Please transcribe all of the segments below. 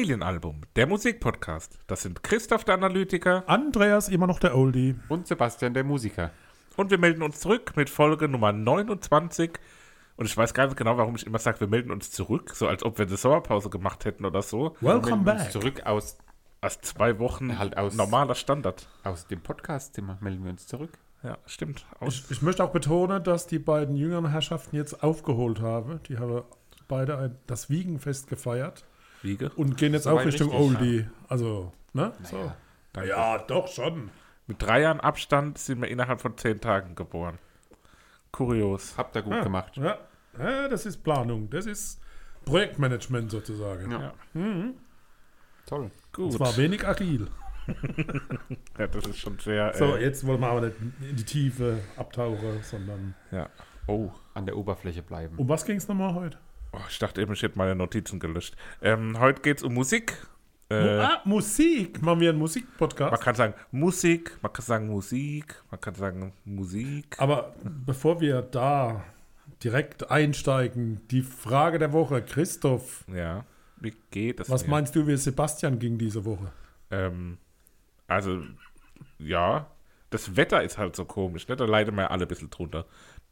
Familienalbum, der Musikpodcast. Das sind Christoph der Analytiker Andreas immer noch der Oldie. Und Sebastian der Musiker. und wir melden uns zurück mit Folge Nummer 29. Und ich weiß gar nicht genau, warum ich immer sage, wir melden uns zurück, so als ob wir eine Sommerpause gemacht hätten oder so. Welcome melden uns back. Zurück aus, Als zwei Wochen Halt aus- normaler Standard. aus dem Podcastzimmer melden wir uns zurück. Ja, stimmt. Aus, Ich, ich möchte auch betonen, dass die beiden jüngeren Herrschaften jetzt aufgeholt haben. Die haben beide ein, das Wiegenfest gefeiert Wiege. und gehen jetzt auch Richtung richtig, Oldie. Also, ne? So. Danke. Ja, doch schon. Mit drei Jahren Abstand sind wir innerhalb von zehn Tagen geboren. Kurios. Habt ihr gut Ja. gemacht. Ja. ja, das ist Planung. Das ist Projektmanagement sozusagen. Ja. Ja. Toll. Gut. Es war wenig agil. ja, das ist schon sehr. So, äh, jetzt wollen wir aber nicht in die Tiefe abtauchen, sondern. ja. Oh. An der Oberfläche bleiben. Um was ging es nochmal heute? Oh. Ich dachte eben, ich hätte meine Notizen gelöscht. Ähm, heute geht es um Musik. Äh, ah, Musik. Machen wir einen man Musikpodcast. kann sagen Musik, man kann sagen Musik, man kann sagen Musik. Aber bevor wir da direkt einsteigen, die Frage der Woche. Christoph, Ja. Wie geht das? was mir? meinst du, wie Sebastian ging diese Woche? Ähm, also, ja, das Wetter ist halt so komisch, ne? Da leiden wir alle ein bisschen drunter.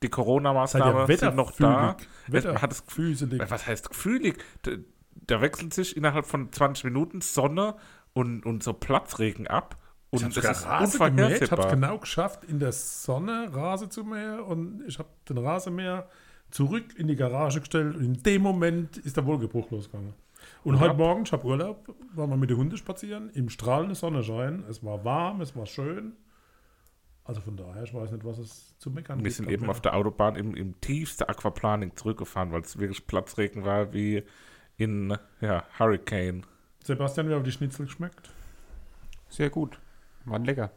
Die Corona-Maßnahmen ihr sind noch da. Wetter, Man hat das Füßelig. Was heißt gefühlig? Da, da wechselt sich innerhalb von 20 Minuten Sonne und, und so Platzregen ab. Und Ich habe das ist Rasen gemäht, habe es genau geschafft, in der Sonne Rasen zu mähen und ich habe den Rasenmäher zurück in die Garage gestellt und in dem Moment ist der Wohlgebruch losgegangen. Und Ja. heute Morgen, ich habe Urlaub, waren wir mit den Hunden spazieren, im strahlenden Sonnenschein. Es war warm, es war schön. Also von daher, ich weiß nicht, was es zu meckern Wir gibt. sind am eben auf der Autobahn im, im tiefsten Aquaplaning zurückgefahren, weil es wirklich Platzregen war wie in ja, Hurricane. Sebastian, wie haben die Schnitzel geschmeckt? Sehr gut. Waren lecker.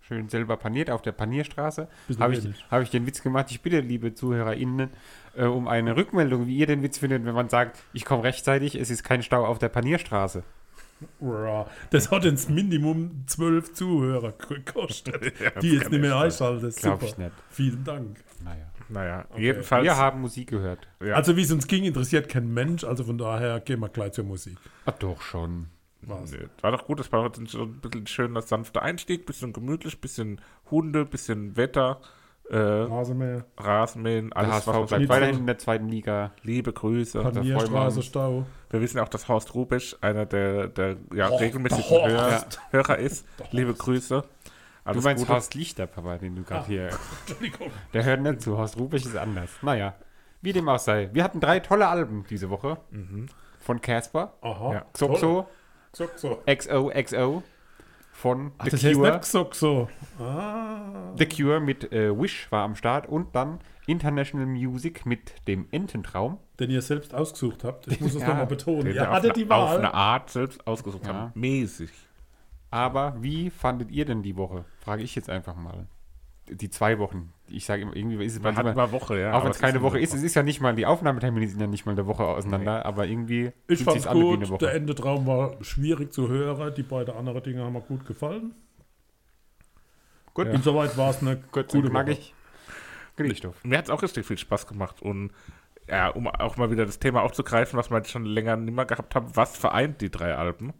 Schön selber paniert auf der Panierstraße. Habe ich, hab ich den Witz gemacht. Ich bitte, liebe ZuhörerInnen, äh, um eine Rückmeldung, wie ihr den Witz findet, wenn man sagt, ich komme rechtzeitig, es ist kein Stau auf der Panierstraße. Das hat ins Minimum zwölf Zuhörer gekostet, die jetzt nicht mehr einschalten. Das ist Glaube super. ich nicht. Vielen Dank. Naja. Naja, jedenfalls. Wir haben Musik gehört. ja, Also wie es uns ging, interessiert kein Mensch. Also von daher gehen wir gleich zur Musik. Ah, doch schon. Was? Nee, War doch gut, das war heute ein bisschen schöner, sanfter Einstieg, bisschen gemütlich, bisschen Hunde, bisschen Wetter, äh, Rasenmäher, Rasenmähen, Der alles, HSV was man bleibt weiterhin in der zweiten Liga. Liebe Grüße. Panierstraße. Stau. Wir wissen auch, dass Horst Rubisch einer der, der ja, Horst, regelmäßigen der Hörer. Hörer ist. Liebe Grüße. Alles du meinst Gute. Horst Lichter, Papa, den du gerade Ah. hier. Entschuldigung. Der hört nicht zu. Horst Rubisch ist anders. Naja. Wie dem auch sei. Wir hatten drei tolle Alben diese Woche. Von Casper, Aha. Ja. Xoxo, Xoxo. XOXO. Von Ach, The das heißt Cure. nicht Xoxo. Ah. The Cure mit äh, Wish war am Start und dann International Music mit dem Ententraum. Den ihr selbst ausgesucht habt. Ich muss es Ja, nochmal betonen. Ihr hattet eine- die Auf eine Wahl. Art selbst ausgesucht Ja. haben. Mäßig. Aber wie fandet ihr denn die Woche? Frage ich jetzt einfach mal. Die zwei Wochen. Ich sage immer, irgendwie ist es Man hat manchmal, immer Woche, ja. auch wenn es keine Woche ist, es ist ja nicht mal, die Aufnahmetermine sind ja nicht mal eine Woche auseinander, aber irgendwie Ich fand an wie eine gut. Woche. Der Endetraum war schwierig zu hören. Die beiden anderen Dinge haben mir gut gefallen. Gut. Insoweit war es eine Kurz gute und Woche. knackig. Christoph. Mir hat es auch richtig viel Spaß gemacht und ja, um auch mal wieder das Thema aufzugreifen, was wir jetzt schon länger nicht mehr gehabt haben, was vereint die drei Alben?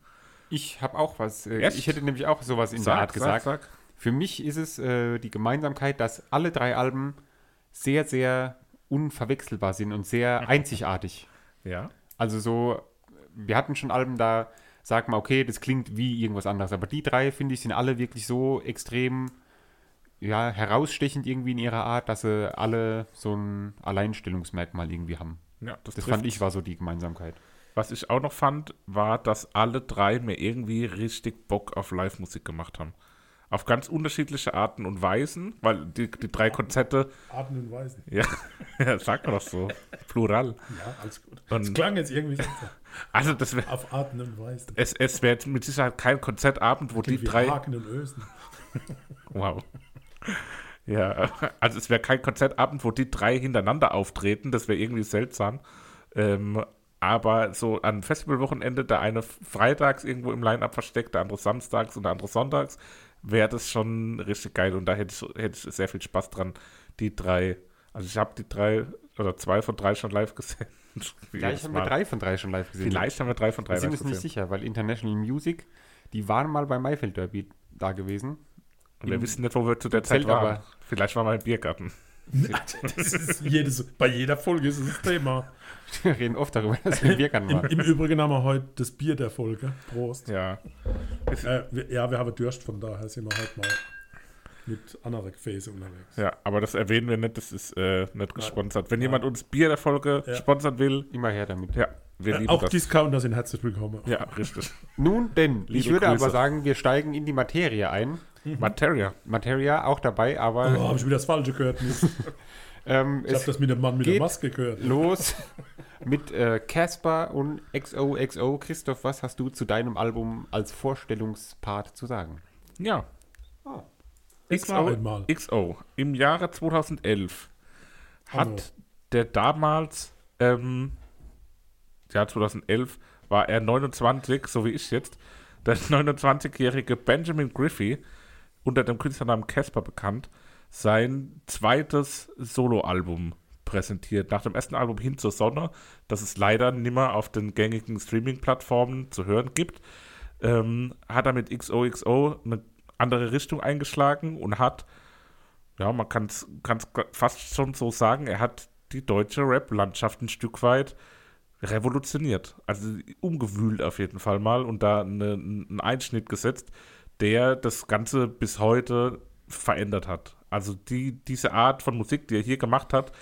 Ich habe auch was. Äh, ich hätte nämlich auch sowas in der Art gesagt. sag. Für mich ist es äh, die Gemeinsamkeit, dass alle drei Alben sehr, sehr unverwechselbar sind und sehr einzigartig. Ja. Also so, wir hatten schon Alben, da sagt man, okay, das klingt wie irgendwas anderes. Aber die drei, finde ich, sind alle wirklich so extrem ja, herausstechend irgendwie in ihrer Art, dass sie alle so ein Alleinstellungsmerkmal irgendwie haben. ja das Das fand ich war so die Gemeinsamkeit. Was ich auch noch fand, war, dass alle drei mir irgendwie richtig Bock auf Live-Musik gemacht haben. Auf ganz unterschiedliche Arten und Weisen, weil die, die drei Konzerte, Arten und Weisen. ja, ja sagt man doch so, plural. Ja, alles gut. Und- Es klang jetzt irgendwie so Also das wäre, auf Arten und Weisen. es, es wäre mit Sicherheit kein Konzertabend, wo die drei, Haken und Ösen. wow. Ja, also es wäre kein Konzertabend, wo die drei hintereinander auftreten, das wäre irgendwie seltsam. Ähm, aber so an Festivalwochenende, der eine freitags irgendwo im Line-Up versteckt, der andere samstags und der andere sonntags, wäre das schon richtig geil. Und da hätte ich, hätte ich sehr viel Spaß dran, die drei, also ich habe die drei oder zwei von drei schon live gesehen. Vielleicht haben wir drei von drei schon live gesehen. Vielleicht haben wir drei von drei Wir sind live uns nicht gesehen. sicher, weil International Music, die waren mal beim Maifeld Derby da gewesen. Und wir wissen nicht, wo wir zu der Zeit waren. aber. Vielleicht waren wir im Biergarten. Das ist jedes, bei jeder Folge ist es das Thema. Wir reden oft darüber, dass wir im Biergarten Im. Im Übrigen haben wir heute das Bier der Folge. Prost. Ja. Äh, wir, ja, wir haben Durst, von daher sind wir heute mal mit anderen Gefäße unterwegs. Ja, aber das erwähnen wir nicht, das ist äh, nicht gesponsert. Wenn jemand uns Bier der Folge Ja. sponsern will, Immer her damit. ja, wir Äh, auch das. Discounter sind herzlich willkommen. ja, richtig. Nun denn, ich Liebe würde Grüße. aber sagen, wir steigen in die Materie ein. Materia. Materia auch dabei, aber Oh, habe ich wieder das Falsche gehört? Ähm, Ich habe das mit dem Mann mit der Maske gehört. los mit äh, Casper und XOXO. Christoph, was hast du zu deinem Album als Vorstellungspart zu sagen? Ja. War einmal. XO. Im Jahre 2011 hat Hallo. der damals, ähm, ja, 2011 war er 29, so wie ich jetzt, der 29-jährige Benjamin Griffey, unter dem Künstlernamen Casper bekannt, sein zweites Soloalbum präsentiert. Nach dem ersten Album Hin zur Sonne, das es leider nimmer auf den gängigen Streaming-Plattformen zu hören gibt, ähm, hat er mit XOXO eine andere Richtung eingeschlagen und hat, ja, man kann es fast schon so sagen, er hat die deutsche Rap-Landschaft ein Stück weit revolutioniert. Also umgewühlt auf jeden Fall mal und da eine, einen Einschnitt gesetzt, der das Ganze bis heute verändert hat. Also die, diese Art von Musik, die er hier gemacht hat,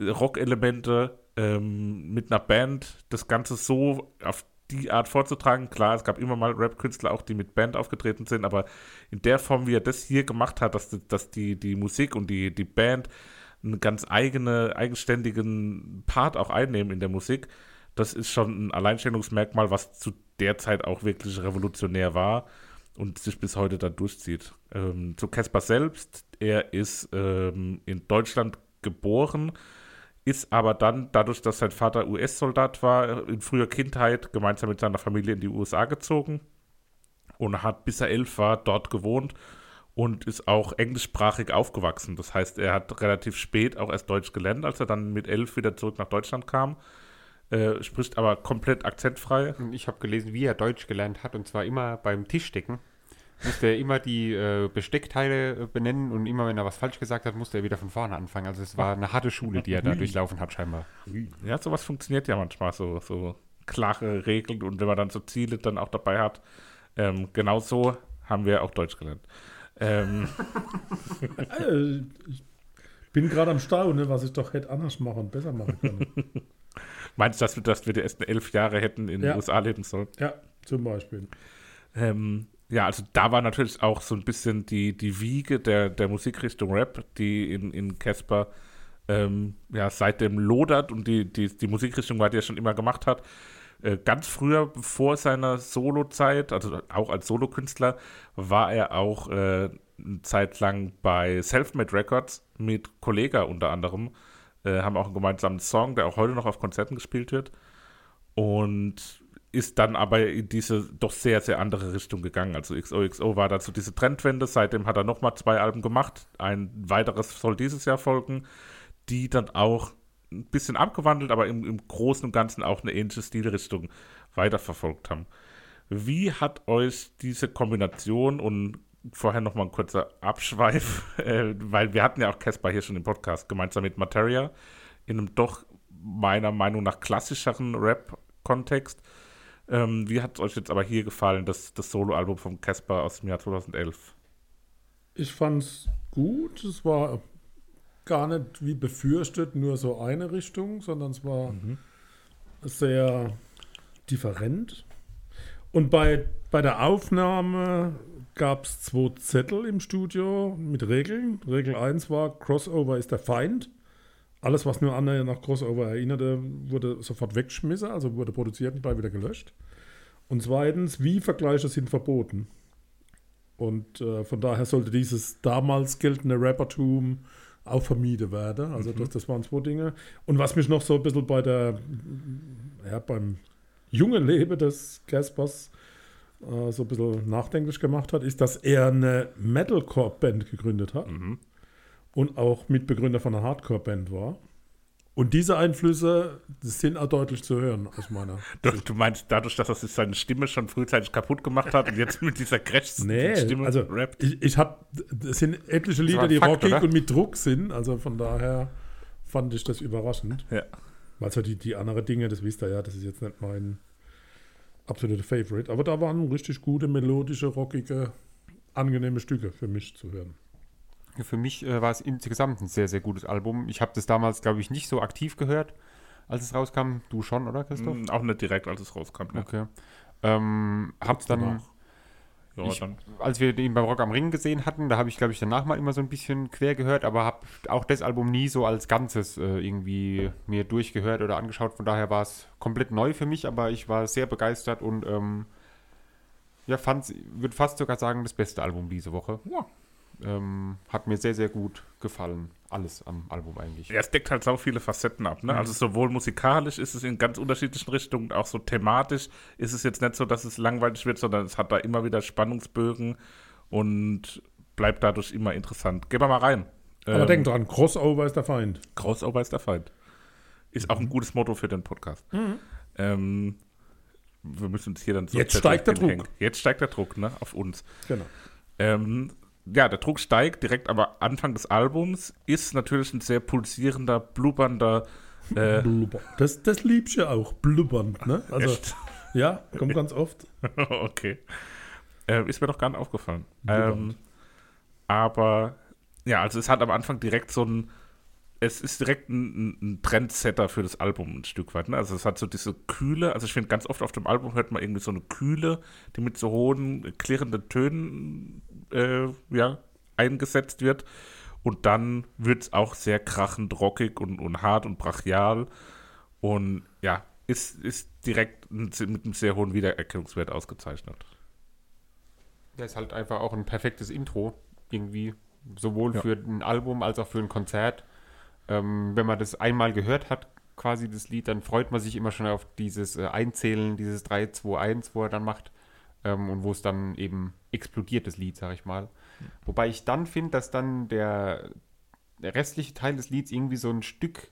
Rock-Elemente ähm, mit einer Band, das Ganze so auf die Art vorzutragen. Klar, es gab immer mal Rap-Künstler auch, die mit Band aufgetreten sind, aber in der Form, wie er das hier gemacht hat, dass, dass die, die Musik und die, die Band einen ganz eigene, eigenständigen Part auch einnehmen in der Musik, das ist schon ein Alleinstellungsmerkmal, was zu der Zeit auch wirklich revolutionär war und sich bis heute dann durchzieht. Ähm, zu Caspar selbst, er ist ähm, in Deutschland geboren, ist aber dann, dadurch, dass sein Vater US-Soldat war, in früher Kindheit gemeinsam mit seiner Familie in die USA gezogen und hat, bis er elf war, dort gewohnt und ist auch englischsprachig aufgewachsen. Das heißt, er hat relativ spät auch erst Deutsch gelernt, als er dann mit elf wieder zurück nach Deutschland kam. Äh, spricht aber komplett akzentfrei. Und ich habe gelesen, wie er Deutsch gelernt hat, und zwar immer beim Tischdecken. Musste er immer die äh, Besteckteile äh, benennen und immer, wenn er was falsch gesagt hat, musste er wieder von vorne anfangen. Also es war eine harte Schule, die er da durchlaufen hat, scheinbar. Ja, sowas funktioniert ja manchmal, so, so klare Regeln und wenn man dann so Ziele dann auch dabei hat. Ähm, genau so haben wir auch Deutsch gelernt. Ähm, Äh, ich bin gerade am Staunen, was ich doch hätte anders machen und besser machen können. meinst du, dass wir, dass wir die ersten elf Jahre hätten in Ja. den USA leben sollen? ja, zum Beispiel. Ähm, ja, also da war natürlich auch so ein bisschen die, die Wiege der, der Musikrichtung Rap, die in, in Casper ähm, ja, seitdem lodert und die, die, die Musikrichtung war, die er schon immer gemacht hat. Äh, ganz früher, vor seiner Solozeit, also auch als Solokünstler, war er auch äh, eine Zeit lang bei Selfmade Records mit Kollega unter anderem. Äh, haben auch einen gemeinsamen Song, der auch heute noch auf Konzerten gespielt wird. Und ist dann aber in diese doch sehr, sehr andere Richtung gegangen. Also XOXO war dazu diese Trendwende. Seitdem hat er nochmal zwei Alben gemacht. Ein weiteres soll dieses Jahr folgen, die dann auch ein bisschen abgewandelt, aber im, im Großen und Ganzen auch eine ähnliche Stilrichtung weiterverfolgt haben. Wie hat euch diese Kombination und vorher nochmal ein kurzer Abschweif, äh, weil wir hatten ja auch Casper hier schon im Podcast, gemeinsam mit Materia, in einem doch meiner Meinung nach klassischeren Rap-Kontext. Ähm, wie hat es euch jetzt aber hier gefallen, das, das Soloalbum von Casper aus dem Jahr 2011? Ich fand's gut. Es war gar nicht wie befürchtet nur so eine Richtung, sondern es war sehr different. Und bei, bei der Aufnahme gab es zwei Zettel im Studio mit Regeln. Regel 1 war, Crossover ist der Feind. Alles, was nur annähernd nach Crossover erinnerte, wurde sofort weggeschmissen, also wurde produziert und gleich wieder gelöscht. Und zweitens, wie Vergleiche sind verboten. Und äh, von daher sollte dieses damals geltende Rappertum auch vermieden werden. Also das, das waren zwei Dinge. Und was mich noch so ein bisschen bei der, ja, beim jungen Leben des Caspers äh, so ein bisschen nachdenklich gemacht hat, ist, dass er eine Metalcore-Band gegründet hat und auch Mitbegründer von einer Hardcore-Band war. Und diese Einflüsse sind auch deutlich zu hören aus meiner. Du, du meinst dadurch, dass er sich seine Stimme schon frühzeitig kaputt gemacht hat und jetzt mit dieser crash Nee, Stimme also rappt? ich, ich habe, es sind etliche Lieder, die Fakt, rockig oder? und mit Druck sind, also von daher fand ich das überraschend. Ja. Also die, die anderen Dinge, das wisst ihr ja, das ist jetzt nicht mein absoluter Favorite, aber da waren richtig gute, melodische, rockige, angenehme Stücke für mich zu hören. Für mich äh, war es insgesamt ein sehr, sehr gutes Album. Ich habe das damals, glaube ich, nicht so aktiv gehört, als es rauskam. Du schon, oder Christoph? Mm, Auch nicht direkt, als es rauskam. Ne? Okay. Ähm, hab dann, danach. Ja, Ich- als wir ihn beim Rock am Ring gesehen hatten, da habe ich, glaube ich, danach mal immer so ein bisschen quer gehört, aber habe auch das Album nie so als Ganzes äh, irgendwie mir durchgehört oder angeschaut. Von daher war es komplett neu für mich, aber ich war sehr begeistert und ähm, ja, fand, würde fast sogar sagen, das beste Album diese Woche. Ja. Ähm, hat mir sehr, sehr gut gefallen. Alles am Album eigentlich. Ja, es deckt halt so viele Facetten ab. Mhm. Ne? Also sowohl musikalisch ist es in ganz unterschiedlichen Richtungen, auch so thematisch ist es jetzt nicht so, dass es langweilig wird, sondern es hat da immer wieder Spannungsbögen und bleibt dadurch immer interessant. Gehen wir mal rein. Aber Ähm, denk dran, Crossover ist der Feind. Crossover ist der Feind. Ist Mhm. auch ein gutes Motto für den Podcast. Ähm, wir müssen uns hier dann so Jetzt steigt der hinhängen. Druck. Jetzt steigt der Druck, ne, auf uns. Genau. Ähm, ja, der Druck steigt direkt am Anfang des Albums. Ist natürlich ein sehr pulsierender, blubbernder. Äh, Blubber. Das, das liebst du ja auch, blubbernd, ne? Also, echt? ja, kommt ganz oft. okay. Äh, ist mir doch gar nicht aufgefallen. Ähm, aber ja, also es hat am Anfang direkt so ein. Es ist direkt ein, ein- ein Trendsetter für das Album ein Stück weit. Ne? Also es hat so diese Kühle, also ich finde ganz oft auf dem Album hört man irgendwie so eine Kühle, die mit so hohen, klirrenden Tönen äh, ja, eingesetzt wird. Und dann wird es auch sehr krachend, rockig und, und hart und brachial. Und ja, ist, ist direkt mit einem sehr hohen Wiedererkennungswert ausgezeichnet. Ja, ist halt einfach auch ein perfektes Intro, irgendwie, sowohl Ja. für ein Album als auch für ein Konzert. Ähm, wenn man das einmal gehört hat, quasi das Lied, dann freut man sich immer schon auf dieses äh, Einzählen, dieses 3, 2, 1, wo er dann macht. Ähm, und wo es dann eben explodiert, das Lied, sag ich mal. Wobei ich dann finde, dass dann der, der restliche Teil des Lieds irgendwie so ein Stück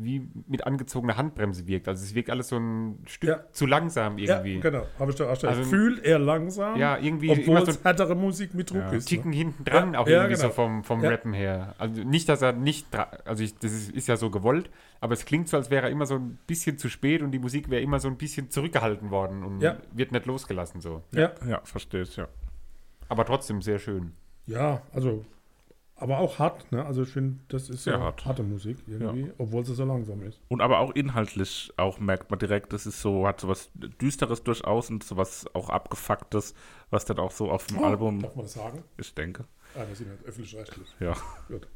wie mit angezogener Handbremse wirkt. Also es wirkt alles so ein Stück Ja. zu langsam irgendwie. Ja, genau. Habe ich da auch schon. Also- Fühlt er langsam, Ja, irgendwie obwohl immer so es härtere Musik mit Druck Ja. ist. Ticken Ne? hinten dran, Ja, auch ja, irgendwie so genau. vom, vom Ja. Rappen her. Also nicht, dass er nicht, also ich, das ist, ist ja so gewollt, aber es klingt so, als wäre er immer so ein bisschen zu spät und die Musik wäre immer so ein bisschen zurückgehalten worden und Ja. wird nicht losgelassen so. Ja. Ja, verstehe ich, ja. Aber trotzdem sehr schön. ja, also, aber auch hart. Ne? Also ich finde, das ist Sehr ja hart. harte Musik irgendwie, obwohl sie so langsam ist. Und aber auch inhaltlich auch merkt man direkt, das ist so, hat so was Düsteres durchaus und so was auch Abgefucktes, was dann auch so auf dem Album, Darf man das sagen? ich denke, Ah, wir sind halt öffentlich-rechtlich. ja. Gut.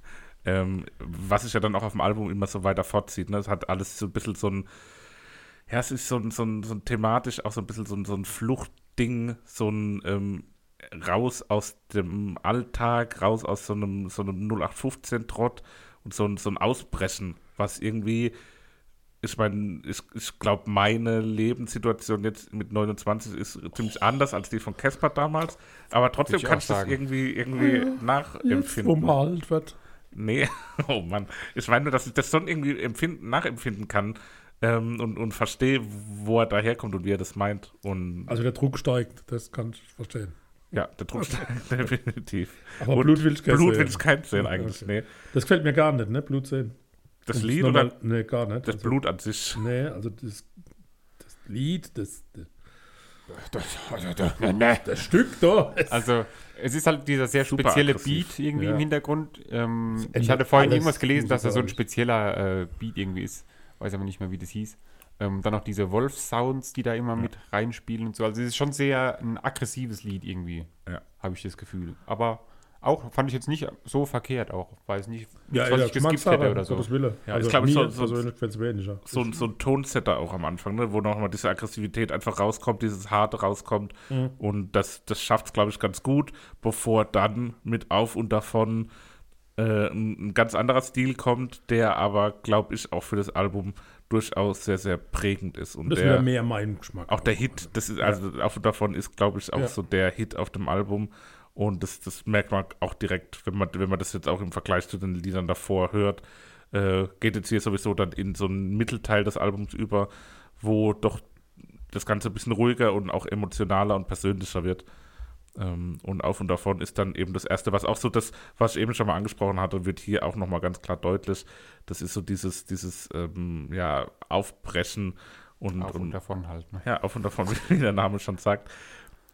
Ähm, was sich ja dann auch auf dem Album immer so weiter fortzieht. Ne? Es hat alles so ein bisschen so ein, ja, es ist so ein, so ein, so ein thematisch auch so ein bisschen so ein, so ein Fluchtding, so ein ähm, raus aus dem Alltag, raus aus so einem, so einem 0815-Trott und so ein, so ein Ausbrechen, was irgendwie, ich meine, ich, ich glaube, meine Lebenssituation jetzt mit 29 ist ziemlich anders als die von Casper damals, aber trotzdem ich kann ich das sagen. irgendwie, irgendwie Jetzt, wo nachempfinden. man alt wird. Nee, oh Mann. Ich meine nur, dass ich das schon irgendwie empfinden, nachempfinden kann ähm, und, und verstehe, wo er daherkommt und wie er das meint. Und Also der Druck steigt, das kann ich verstehen. Ja, der Druck steigt definitiv. Aber Und Blut will ich kein Blut sehen. will ich kein sehen eigentlich. Okay. Nee. Das gefällt mir gar nicht, ne? Blut sehen. Das Um's Lied oder Nee, gar nicht. das Also, Blut an sich? Nee, also das, das Lied, das, das, Ne. das Stück da. Also es ist halt dieser sehr Super spezielle aggressiv. Beat irgendwie Ja. im Hintergrund. Ähm, ich hatte vorhin irgendwas gelesen, dass da so ein spezieller äh, Beat irgendwie ist. Weiß aber nicht mehr, wie das hieß. Ähm, dann noch diese Wolf-Sounds, die da immer mit reinspielen und so. Also es ist schon sehr ein aggressives Lied irgendwie, Ja. habe ich das Gefühl. Aber auch fand ich jetzt nicht so verkehrt auch. Weiß nicht, Ja, was ja, ich geskippt hätte oder so. Gottes Wille. Ja, also ich glaub, mir so- so-. So, ein- so ein Tonsetter auch am Anfang, ne? wo nochmal diese Aggressivität einfach rauskommt, dieses Harte rauskommt. Mhm. Und das, das schafft es, glaube ich, ganz gut, bevor dann mit Auf und Davon äh, ein, ein ganz anderer Stil kommt, der aber, glaube ich, auch für das Album durchaus sehr, sehr prägend ist. Und das ist der, wieder mehr mein Geschmack. auch der Hit, das ist, also Auf und Davon ist, glaube ich, auch Ja. so der Hit auf dem Album. Und das, das merkt man auch direkt, wenn man, wenn man das jetzt auch im Vergleich zu den Liedern davor hört. Äh, geht jetzt hier sowieso dann in so einen Mittelteil des Albums über, wo doch das Ganze ein bisschen ruhiger und auch emotionaler und persönlicher wird. Ähm, und auf und davon ist dann eben das Erste, was auch so das, was ich eben schon mal angesprochen hatte, wird hier auch nochmal ganz klar deutlich. Das ist so dieses, dieses ähm, ja, Aufbrechen und, Auf und, davon halt. Ne? Ja, auf und davon, wie der Name schon sagt.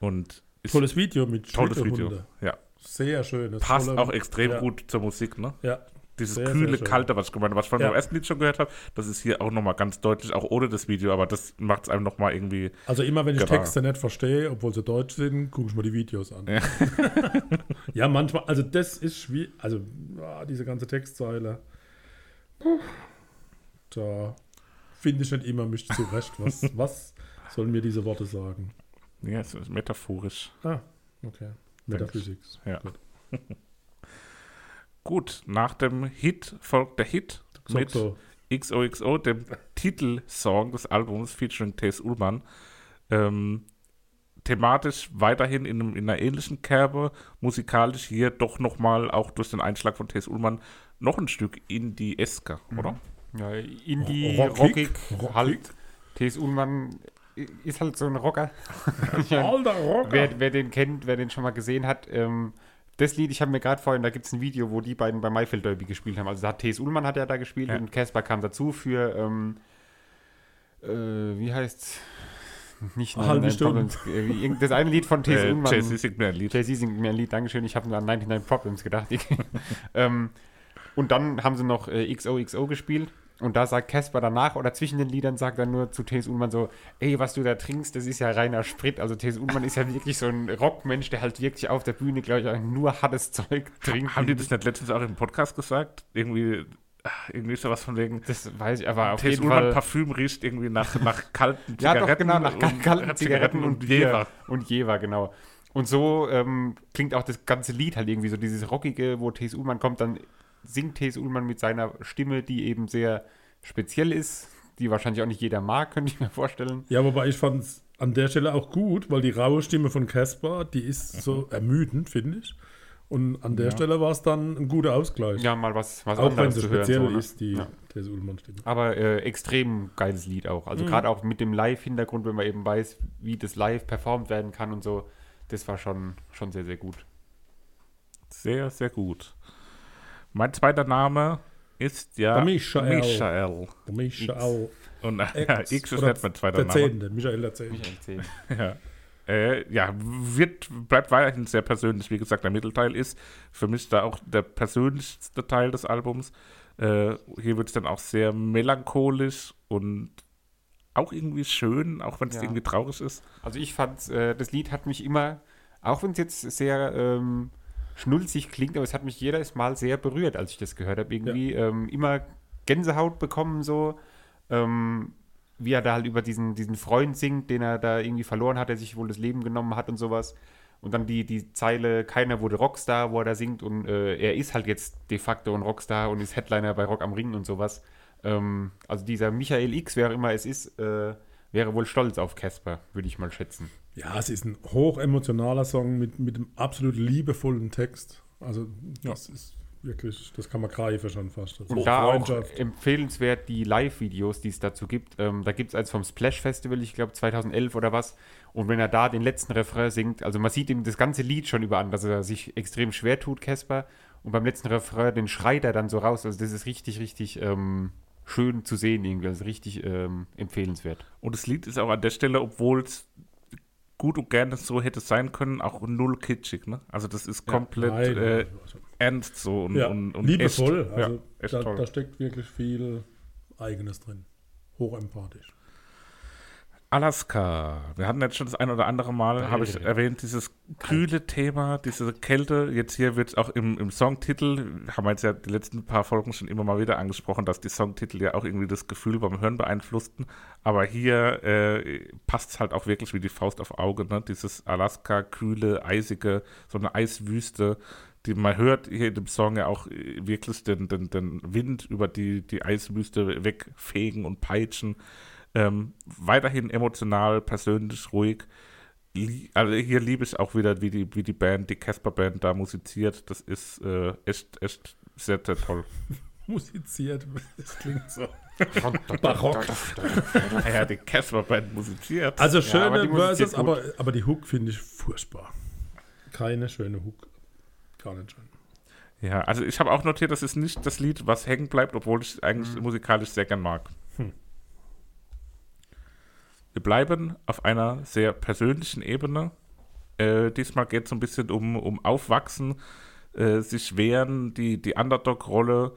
Und ist tolles Video mit Tolles Video, ja. Sehr schön. Passt tolle, auch extrem ja. gut zur Musik, ne? Ja, dieses sehr, kühle, sehr kalte, was ich gemeint was ich von ja. dem ersten Lied schon gehört habe, das ist hier auch nochmal ganz deutlich, auch ohne das Video, aber das macht es einem nochmal irgendwie. Also immer wenn ich gewahr. Texte nicht verstehe, obwohl sie deutsch sind, gucke ich mir die Videos an. Ja, ja manchmal, also das ist schwierig, also oh, diese ganze Textzeile, da finde ich nicht immer mich zurecht. Was, was sollen mir diese Worte sagen? Ja, es ist metaphorisch. Ah, okay. Metaphysik. Ja. Gut, nach dem Hit folgt der Hit mit so. XOXO, dem Titelsong des Albums featuring Tess Ullmann. Ähm, thematisch weiterhin in, einem, in, einer ähnlichen Kerbe, musikalisch hier doch nochmal auch durch den Einschlag von Tess Ullmann noch ein Stück in die Esker, mhm. oder? Ja, Indie, rockig, rockig, halt. Tess Ullmann ist halt so ein Rocker. Alter Rocker. Wer, wer, den kennt, wer den schon mal gesehen hat, ähm, das Lied, ich habe mir gerade vorhin, da gibt es ein Video, wo die beiden bei Maifeld Derby gespielt haben. Also da hat T.S. Ullmann hat ja da gespielt ja. und Casper kam dazu für, ähm, äh, wie heißt's? Nicht eine halbe Stunde. Äh, das eine Lied von T.S. äh, Ullmann. Jay-Z singt mir ein Lied. Jay-Z singt mir ein Lied, Dankeschön. Ich habe nur an 99 Problems gedacht. ähm, und dann haben sie noch äh, XOXO gespielt. Und da sagt Casper danach oder zwischen den Liedern sagt er nur zu T.S. Ullmann so, ey, was du da trinkst, das ist ja reiner Sprit. Also T.S. Ullmann ist ja wirklich so ein Rockmensch, der halt wirklich auf der Bühne, glaube ich, nur hartes Zeug trinkt. Haben die das nicht letztens auch im Podcast gesagt? Irgendwie, irgendwie sowas von wegen. Das weiß ich, aber auf jeden Ullmann Fall. Parfüm riecht irgendwie nach, nach kalten Zigaretten. ja, doch, genau, nach und, kalten Zigaretten und, und Jever. Und Jever, genau. Und so ähm, klingt auch das ganze Lied halt irgendwie so dieses Rockige, wo T.S. Ullmann kommt, dann singt T.S. Ullmann mit seiner Stimme, die eben sehr speziell ist, die wahrscheinlich auch nicht jeder mag, könnte ich mir vorstellen. Ja, wobei ich fand es an der Stelle auch gut, weil die raue Stimme von Casper, die ist mhm. so ermüdend, finde ich. Und an der ja. Stelle war es dann ein guter Ausgleich. Ja, mal was, was auch wenn es speziell hören, so, ist, die ja. Tese Ullmann-Stimme. Aber äh, extrem geiles Lied auch. Also mhm. gerade auch mit dem Live-Hintergrund, wenn man eben weiß, wie das live performt werden kann und so, das war schon, schon sehr, sehr gut. Sehr, sehr gut. Mein zweiter Name ist ja Michael. Michael. Michael. Und ja, X ist nicht mein zweiter der Name. Zehnte, Michael der Zehnte. Michael ja. Äh, ja, wird, bleibt weiterhin sehr persönlich. Wie gesagt, der Mittelteil ist für mich da auch der persönlichste Teil des Albums. Äh, hier wird es dann auch sehr melancholisch und auch irgendwie schön, auch wenn es ja. irgendwie traurig ist. Also ich fand, äh, das Lied hat mich immer, auch wenn es jetzt sehr ähm, schnulzig klingt, aber es hat mich jedes Mal sehr berührt, als ich das gehört habe. Irgendwie ja. ähm, immer Gänsehaut bekommen, so. Ähm, wie er da halt über diesen, diesen Freund singt, den er da irgendwie verloren hat, der sich wohl das Leben genommen hat und sowas. Und dann die, die Zeile, keiner wurde Rockstar, wo er da singt und äh, er ist halt jetzt de facto ein Rockstar und ist Headliner bei Rock am Ring und sowas. Ähm, also dieser Michael X, wer auch immer es ist, äh, wäre wohl stolz auf Casper, würde ich mal schätzen. Ja, es ist ein hochemotionaler Song mit, mit einem absolut liebevollen Text. Also das ja. ist wirklich, das kann man greifen schon fast. Und da auch empfehlenswert die Live-Videos, die es dazu gibt. Ähm, da gibt es eins vom Splash Festival, ich glaube 2011 oder was. Und wenn er da den letzten Refrain singt, also man sieht ihm das ganze Lied schon über an, dass er sich extrem schwer tut, Casper. Und beim letzten Refrain, den schreit er dann so raus. Also das ist richtig, richtig ähm, schön zu sehen irgendwie. Also richtig ähm, empfehlenswert. Und das Lied ist auch an der Stelle, obwohl es gut und gerne so hätte sein können, auch null kitschig. Ne? Also das ist komplett ja, äh, ernst so und, ja, und, und liebevoll. Also ja, da, da, steckt wirklich viel Eigenes drin. Hochempathisch. Alaska. Wir hatten jetzt schon das ein oder andere Mal, habe ich erwähnt, dieses kühle Thema, diese Kälte. Jetzt hier wird es auch im, im Songtitel, haben wir jetzt ja die letzten paar Folgen schon immer mal wieder angesprochen, dass die Songtitel ja auch irgendwie das Gefühl beim Hören beeinflussten. Aber hier äh, passt es halt auch wirklich wie die Faust auf Auge. Ne? Dieses Alaska, kühle, eisige, so eine Eiswüste. Die, man hört hier in dem Song ja auch äh, wirklich den, den, den Wind über die, die Eiswüste wegfegen und peitschen. Ähm, weiterhin emotional, persönlich, ruhig. Also hier liebe ich auch wieder, wie die, wie die Band, die Casper Band da musiziert. Das ist äh, echt, echt sehr, sehr toll. musiziert. Das klingt so. Barock. Ja, die Casper-Band musiziert. Also Ja, schöne aber die musiziert Verses, gut. aber, aber die Hook finde ich furchtbar. Keine schöne Hook. Gar nicht schön. Ja, also ich habe auch notiert, das ist nicht das Lied, was hängen bleibt, obwohl ich es eigentlich Mhm. musikalisch sehr gern mag. Hm. Wir bleiben auf einer sehr persönlichen Ebene. Äh, diesmal geht es so ein bisschen um, um Aufwachsen, äh, sich wehren, die, die Underdog-Rolle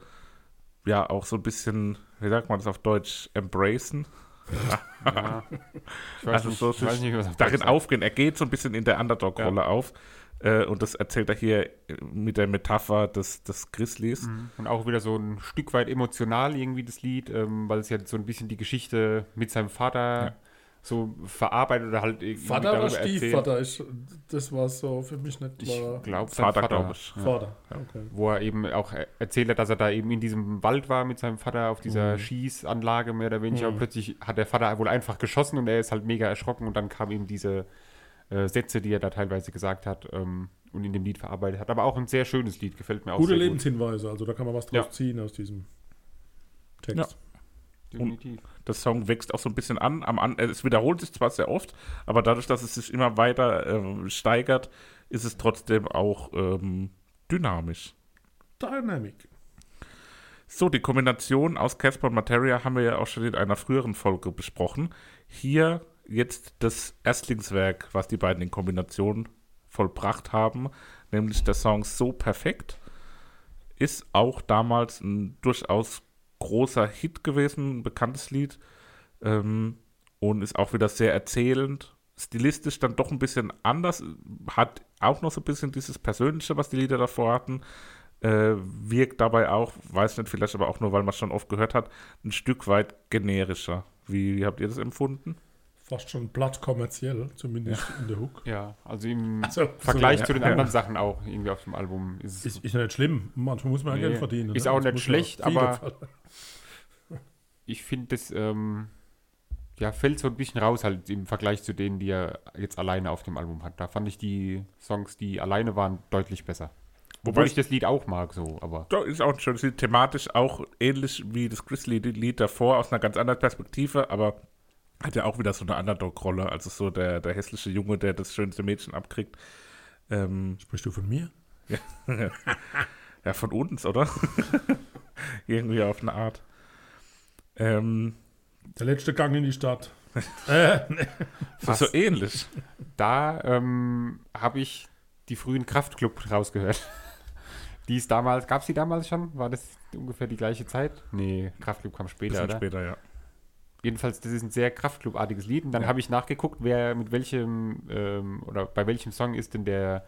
ja auch so ein bisschen, wie sagt man das auf Deutsch, embracen. Ja. Ich weiß Also nicht, so ich weiß nicht, was auf darin aufgehen. Er geht so ein bisschen in der Underdog-Rolle auf. Äh, und das erzählt er hier äh, mit der Metapher des, des Grizzlies. Mhm. Und auch wieder so ein Stück weit emotional irgendwie das Lied, ähm, weil es ja so ein bisschen die Geschichte mit seinem Vater Ja. So verarbeitet oder halt irgendwie Vater oder. Stiefvater? Ich, das war so für mich nicht Ich klar. glaube, Vater, glaube ich. Ja. Vater. Okay. Wo er eben auch er- erzählt hat, dass er da eben in diesem Wald war mit seinem Vater auf dieser Mhm. Schießanlage mehr oder weniger. Mhm. Und plötzlich hat der Vater wohl einfach geschossen und er ist halt mega erschrocken und dann kamen eben diese äh, Sätze, die er da teilweise gesagt hat ähm, und in dem Lied verarbeitet hat. Aber auch ein sehr schönes Lied, gefällt mir auch Gute sehr Lebenshinweise, also da kann man was draus Ja. ziehen aus diesem Text. Ja. Definitiv. Der Song wächst auch so ein bisschen an. Am an. Es wiederholt sich zwar sehr oft, aber dadurch, dass es sich immer weiter ähm, steigert, ist es trotzdem auch ähm, dynamisch. Dynamic. So, die Kombination aus Casper und Materia haben wir ja auch schon in einer früheren Folge besprochen. Hier jetzt das Erstlingswerk, was die beiden in Kombination vollbracht haben, nämlich der Song So Perfekt, ist auch damals ein durchaus großer Hit gewesen, ein bekanntes Lied ähm, und ist auch wieder sehr erzählend. Stilistisch dann doch ein bisschen anders, hat auch noch so ein bisschen dieses Persönliche, was die Lieder davor hatten, äh, wirkt dabei auch, weiß nicht, vielleicht aber auch nur, weil man es schon oft gehört hat, ein Stück weit generischer. Wie, wie habt ihr das empfunden? Fast schon platt kommerziell, zumindest in der Hook. Ja, also im Also, Vergleich so, zu den ja. anderen Sachen auch irgendwie auf dem Album ist es Ist, ist ja nicht schlimm. Manchmal muss man ja Nee, Geld verdienen. ist ne? auch Das nicht schlecht, ja aber- ich finde, das ähm, ja, fällt so ein bisschen raus halt im Vergleich zu denen, die er jetzt alleine auf dem Album hat. Da fand ich die Songs, die alleine waren, deutlich besser. Wobei ich das Lied auch mag, so, aber Da ist auch ein schönes Lied, thematisch auch ähnlich wie das Grizzly-Lied davor, aus einer ganz anderen Perspektive, aber hat ja auch wieder so eine Underdog-Rolle, also so der, der hässliche Junge, der das schönste Mädchen abkriegt. Ähm, Sprichst du von mir? ja, von uns, oder? Irgendwie auf eine Art. Ähm, Der letzte Gang in die Stadt. äh, so ähnlich. da ähm, habe ich die frühen Kraftclub rausgehört. Die ist damals, gab es die damals schon? War das ungefähr die gleiche Zeit? Nee, Kraftclub kam später, Bisschen oder? später, ja. Jedenfalls, das ist ein sehr Kraftclub-artiges Lied. Und dann Ja. habe ich nachgeguckt, wer mit welchem ähm, oder bei welchem Song ist denn der,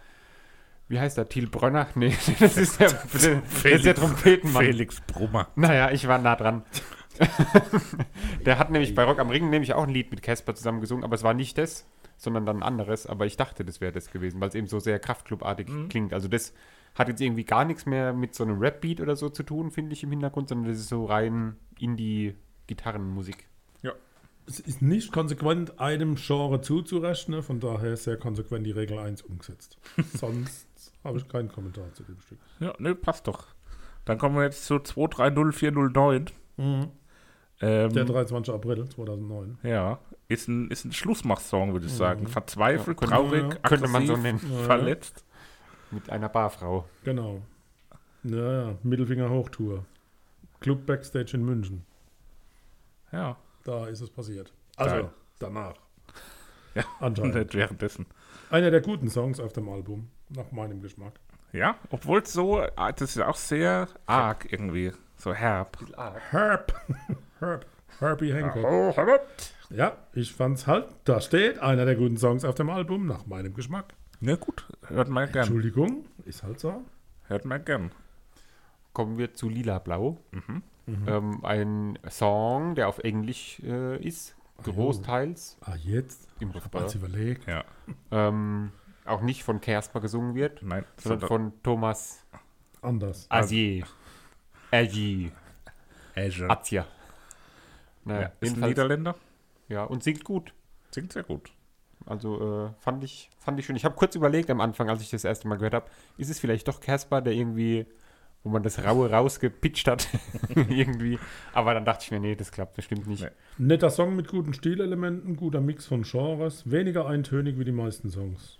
wie heißt der, Thiel Brönner? Nee, das ist der, das ist der Trompetenmann. Felix Brummer. Naja, ich war nah dran. der hat nämlich bei Rock am Ring nämlich auch ein Lied mit Casper zusammen gesungen, aber es war nicht das, sondern dann ein anderes. Aber ich dachte, das wäre das gewesen, weil es eben so sehr Kraftclub-artig Mhm. klingt. Also das hat jetzt irgendwie gar nichts mehr mit so einem Rap-Beat oder so zu tun, finde ich im Hintergrund, sondern das ist so rein Indie-Gitarrenmusik. Es ist nicht konsequent einem Genre zuzurechnen, von daher sehr konsequent die Regel 1 umgesetzt. Sonst habe ich keinen Kommentar zu dem Stück. Ja, ne, passt doch. Dann kommen wir jetzt zu 230409. Ähm, Der 23. April 2009. Ja, ist ein, ist ein Schlussmach-Song, würde ich sagen. Verzweifelt, Ja, könnte- traurig, ja, könnte man so nennen. Ja. verletzt. Mit einer Barfrau. Genau. Ja, ja, Mittelfinger Hochtour. Club Backstage in München. Ja, Da ist es passiert. Also, Geil. danach. Ja, Anscheinend. nicht währenddessen. Einer der guten Songs auf dem Album, nach meinem Geschmack. Ja, obwohl es so, ah, das ist ja auch sehr arg irgendwie, so herb. Herb. Herb. Herbie Hancock. Ja, ich fand's halt, da steht einer der guten Songs auf dem Album, nach meinem Geschmack. Na gut, hört man gern. Entschuldigung, ist halt so. Hört man gern. Kommen wir zu Lila Blau. Mhm. Ähm, ein Song, der auf Englisch äh, ist, großteils Ah, jetzt? im Refrain. überlegt. Ja, Ähm, auch nicht von Kersper gesungen wird, nein. sondern von Thomas Anders. Azier. Azier. Azure. Azia. Naja, Ja, ist ein Niederländer. ja, und singt gut. Singt sehr gut. Also äh, fand, ich, fand ich schön. Ich habe kurz überlegt am Anfang, als ich das erste Mal gehört habe, ist es vielleicht doch Casper, der irgendwie wo man das Raue rausgepitcht hat. Irgendwie. Aber dann dachte ich mir, nee, das klappt bestimmt nicht. Nee. Netter Song mit guten Stilelementen, guter Mix von Genres, weniger eintönig wie die meisten Songs.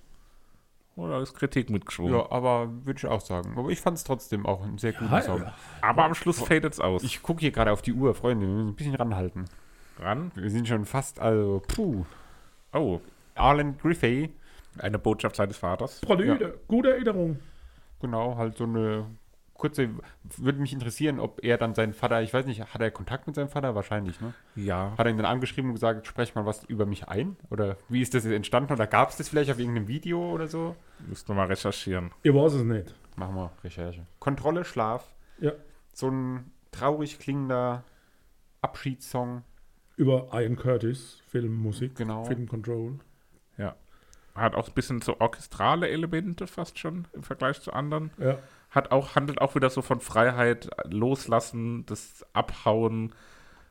Oder ist Kritik mitgeschwungen? Ja, aber würde ich auch sagen. Aber ich fand es trotzdem auch einen sehr guten Ja, Song. ja. Aber am Schluss fadet es aus. Ich gucke hier gerade auf die Uhr, Freunde. Wir müssen ein bisschen ranhalten. ran. Wir sind schon fast, also, puh. Oh, Arlen Griffey, eine Botschaft seines Vaters. Prolüde, gute Erinnerung. genau, halt so eine kurze, würde mich interessieren, ob er dann seinen Vater, ich weiß nicht, hat er Kontakt mit seinem Vater? Wahrscheinlich, ne? Ja. Hat er ihn dann angeschrieben und gesagt, sprech mal was über mich ein? Oder wie ist das jetzt entstanden? Oder gab es das vielleicht auf irgendeinem Video oder so? Müssten wir mal recherchieren. Ich weiß es nicht. Machen wir Recherche. Kontrolle, Schlaf. Ja. So ein traurig klingender Abschiedssong. Über Ian Curtis, Filmmusik, Genau. Film Control. Ja. Hat auch ein bisschen so orchestrale Elemente fast schon im Vergleich zu anderen. Ja. Hat auch, handelt auch wieder so von Freiheit, Loslassen, das Abhauen,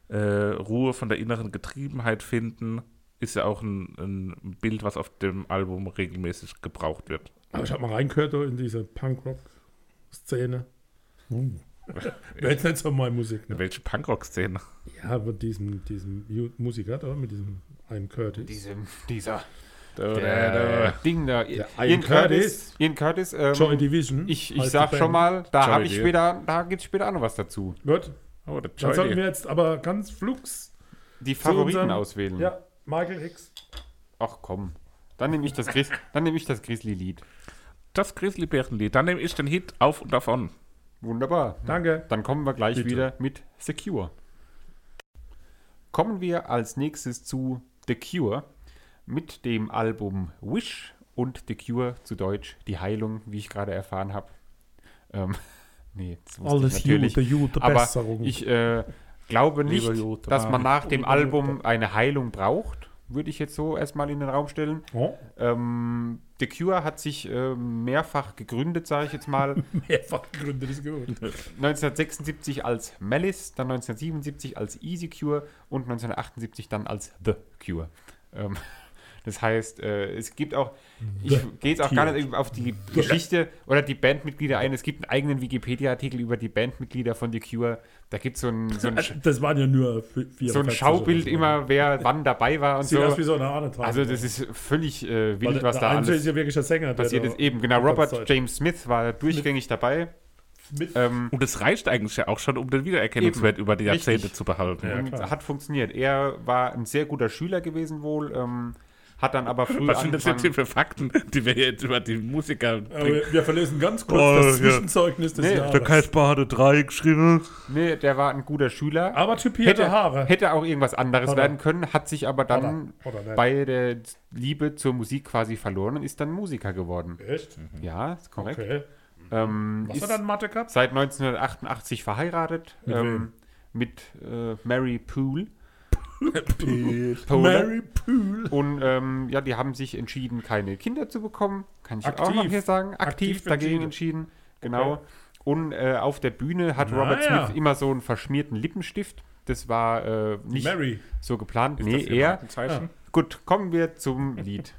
äh, Ruhe von der inneren Getriebenheit finden. Ist ja auch ein, ein Bild, was auf dem Album regelmäßig gebraucht wird. Aber ich habe mal reingehört da in diese Punkrock-Szene. Uh. Wäre jetzt nicht so meine Musik. Ne? Welche Punkrock-Szene? Ja, mit diesem, diesem Musiker da, mit diesem Ian Curtis. Diesem, dieser Da, der, da. Ding da. Der Ian Ian Curtis. Curtis. Ian Curtis. Ähm, Joy Division. ich ich sag schon mal, da habe ich später, da gibt es später auch noch was dazu. Gut, Oh, dann sollten wir jetzt aber ganz flugs. Die Favoriten unserem- auswählen. Ja, Michael X. Ach komm. Dann nehme ich das Gris dann nehme ich das Grizzly-Lied. Das Grizzlybärenlied. Dann nehme ich den Hit auf und davon. Wunderbar. Danke. Dann kommen wir gleich Bitte. wieder mit Secure. Kommen wir als nächstes zu The Cure mit dem Album Wish und The Cure zu Deutsch Die Heilung, wie ich gerade erfahren habe. Ähm, nee, das Alles ich natürlich. Jute, Jute, Aber Besserung. ich äh, glaube nicht, Jute, dass man nach dem Album eine Heilung braucht. Würde ich jetzt so erstmal in den Raum stellen. oh, Ähm, The Cure hat sich äh, mehrfach gegründet, sage ich jetzt mal. mehrfach gegründet ist gut. 1976 als Malice, dann 1977 als Easy Cure und 1978 dann als The Cure. Ähm, das heißt, äh, es gibt auch, ich gehe jetzt auch gar nicht auf die Geschichte oder die Bandmitglieder ein. Es gibt einen eigenen Wikipedia-Artikel über die Bandmitglieder von The Cure. Da gibt so es so ein, Also, Das waren ja nur so ein 44 Schaubild oder so. immer, wer wann dabei war und Sieht aus wie so. so eine Ahnentafel. Also das ist völlig äh, wild, der, was der da alles ist ja wirklich der Sänger. passiert ist. Eben, genau, Robert James Smith war durchgängig dabei. Ähm, Und es reicht eigentlich ja auch schon, um den Wiedererkennungswert über die Richtig. Jahrzehnte zu behalten. Ja, klar. hat funktioniert. Er war ein sehr guter Schüler gewesen wohl, ähm, hat dann aber früh Was sind das jetzt hier für Fakten, die wir jetzt über die Musiker Aber wir, wir verlesen ganz kurz Oh, das ja. Zwischenzeugnis des Nee, Jahres. Bade 3 geschrieben. Nee, der war ein guter Schüler. Aber typierte hätte, Haare. hätte auch irgendwas anderes Oder- werden können, hat sich aber dann Oder- oder bei der Liebe zur Musik quasi verloren und ist dann Musiker geworden. Echt? Ja, ist korrekt. Okay. Ähm, Was ist hat er dann Mathe gehabt? seit 1988 verheiratet Mit ähm, mit äh, Mary Poole. Mary Poole. Und ähm, ja, die haben sich entschieden, keine Kinder zu bekommen. Kann ich auch Aktiv. noch hier sagen. Aktiv, Aktiv dagegen entschieden. Genau. Und äh, auf der Bühne hat Robert Naja. Smith immer so einen verschmierten Lippenstift. Das war äh, nicht Mary. so geplant. Ist nee, das hier er. Markenzeichen? Gut, kommen wir zum Lied.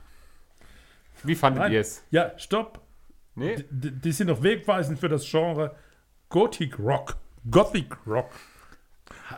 Wie fandet Nein. ihr es? Ja, stopp. Nee? Die, die sind noch wegweisend für das Genre Gothic Rock. Gothic Rock.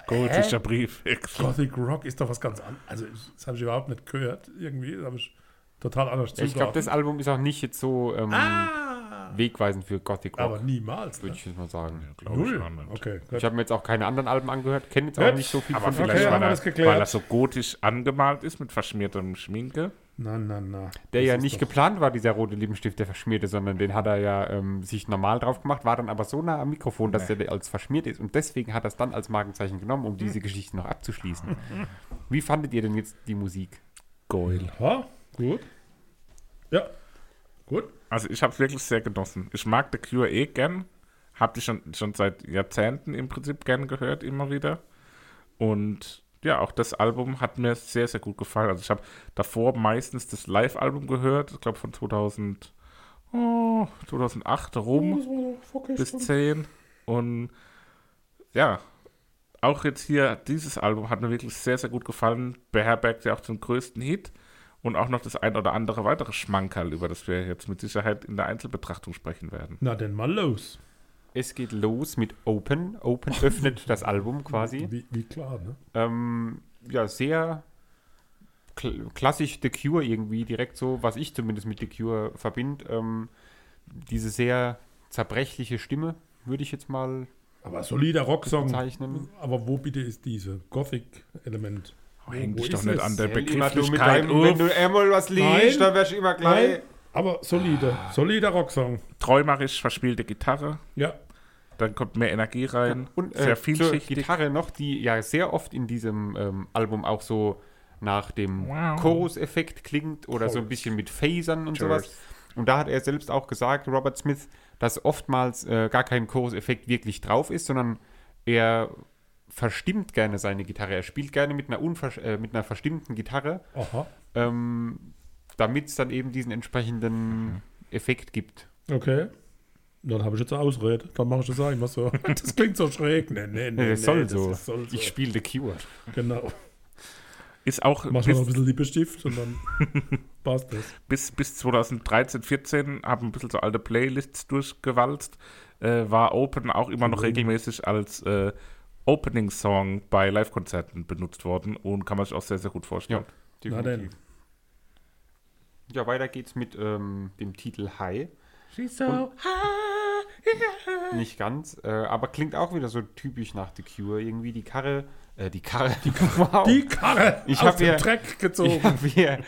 Gotischer Brief. Gothic Rock ist doch was ganz anderes. Also, ich- das habe ich überhaupt nicht gehört. Irgendwie das habe ich total anders Ich glaube, das. Album ist auch nicht jetzt so ähm, Ah! wegweisend für Gothic Aber Rock, niemals. würde Ne? ich jetzt mal sagen. Ich Null. nicht. Okay, Ich habe mir jetzt auch keine anderen Alben angehört, kenne jetzt auch nicht so viel Aber von vielleicht, Okay, weil, er, das geklärt. weil er so gotisch angemalt ist mit verschmiertem Schminke. Na, na, na. Der Das ja nicht doch- geplant war, dieser rote Lippenstift, der verschmierte, sondern den hat er ja ähm, sich normal drauf gemacht, war dann aber so nah am Mikrofon, dass der als verschmiert ist und deswegen hat er es dann als Markenzeichen genommen, um diese Geschichte noch abzuschließen. Wie fandet ihr denn jetzt die Musik? Goil. Ha, gut. Ja, gut. Also ich habe es wirklich sehr genossen. Ich mag The Cure eh gern. Hab die schon, schon seit Jahrzehnten im Prinzip gern gehört, immer wieder. Und ja, auch das Album hat mir sehr, sehr gut gefallen. Also ich habe davor meistens das Live-Album gehört, ich glaube von 2000, oh, 2008 rum. Vorgestern. bis 10. Und ja, auch jetzt hier, dieses Album hat mir wirklich sehr, sehr gut gefallen. Beherbergt ja auch den größten Hit und auch noch das ein oder andere weitere Schmankerl, über das wir jetzt mit Sicherheit in der Einzelbetrachtung sprechen werden. Na, denn mal los. Es geht los mit Open. Open öffnet das Album quasi. Wie, wie klar, ne? Ähm, ja, sehr kl klassisch The Cure irgendwie, direkt so, was ich zumindest mit The Cure verbinde. Ähm, diese sehr zerbrechliche Stimme, würde ich jetzt mal Aber solider Rocksong. bezeichnen. Aber wo bitte ist diese Gothic-Element? Häng Wo dich doch nicht es? an der Begrifflichkeit wenn auf. du einmal was liest, dann wärst du immer gleich. Nein, aber solide. Solider Rocksong. Träumerisch verspielte Gitarre, Ja. Dann kommt mehr Energie rein, Und sehr äh, zur vielschichtig. Gitarre noch, die ja sehr oft in diesem ähm, Album auch so nach dem Wow. Chorus-Effekt klingt oder so ein Chorus. bisschen mit Phasern und Chorus. sowas. Und da hat er selbst auch gesagt, Robert Smith, dass oftmals äh, gar kein Chorus-Effekt wirklich drauf ist, sondern er verstimmt gerne seine Gitarre. Er spielt gerne mit einer, unvers äh, mit einer verstimmten Gitarre, ähm, damit es dann eben diesen entsprechenden Effekt gibt. Okay. Dann habe ich jetzt eine Ausrede. Dann mache ich das einfach so. Das klingt so schräg. Nee, nee, nee. das soll das so. ist- soll so. Ich spiele The Cure. Genau. Ist auch Mach noch ein bis, bisschen Lippenstift und dann passt das. bis, bis 2013, 14 haben ein bisschen so alte Playlists durchgewalzt. Äh, war Open auch immer noch Mhm. regelmäßig als äh, Opening-Song bei Live-Konzerten benutzt worden und kann man sich auch sehr, sehr gut vorstellen. Na denn. Ja, weiter geht's mit ähm, dem Titel High. She's so Und- Nicht ganz, äh, aber klingt auch wieder so typisch nach The Cure. Irgendwie die Karre, äh, die Karre, die Karre, wow. Die Karre Ich aus hab dem hier- Dreck gezogen. ich habe hier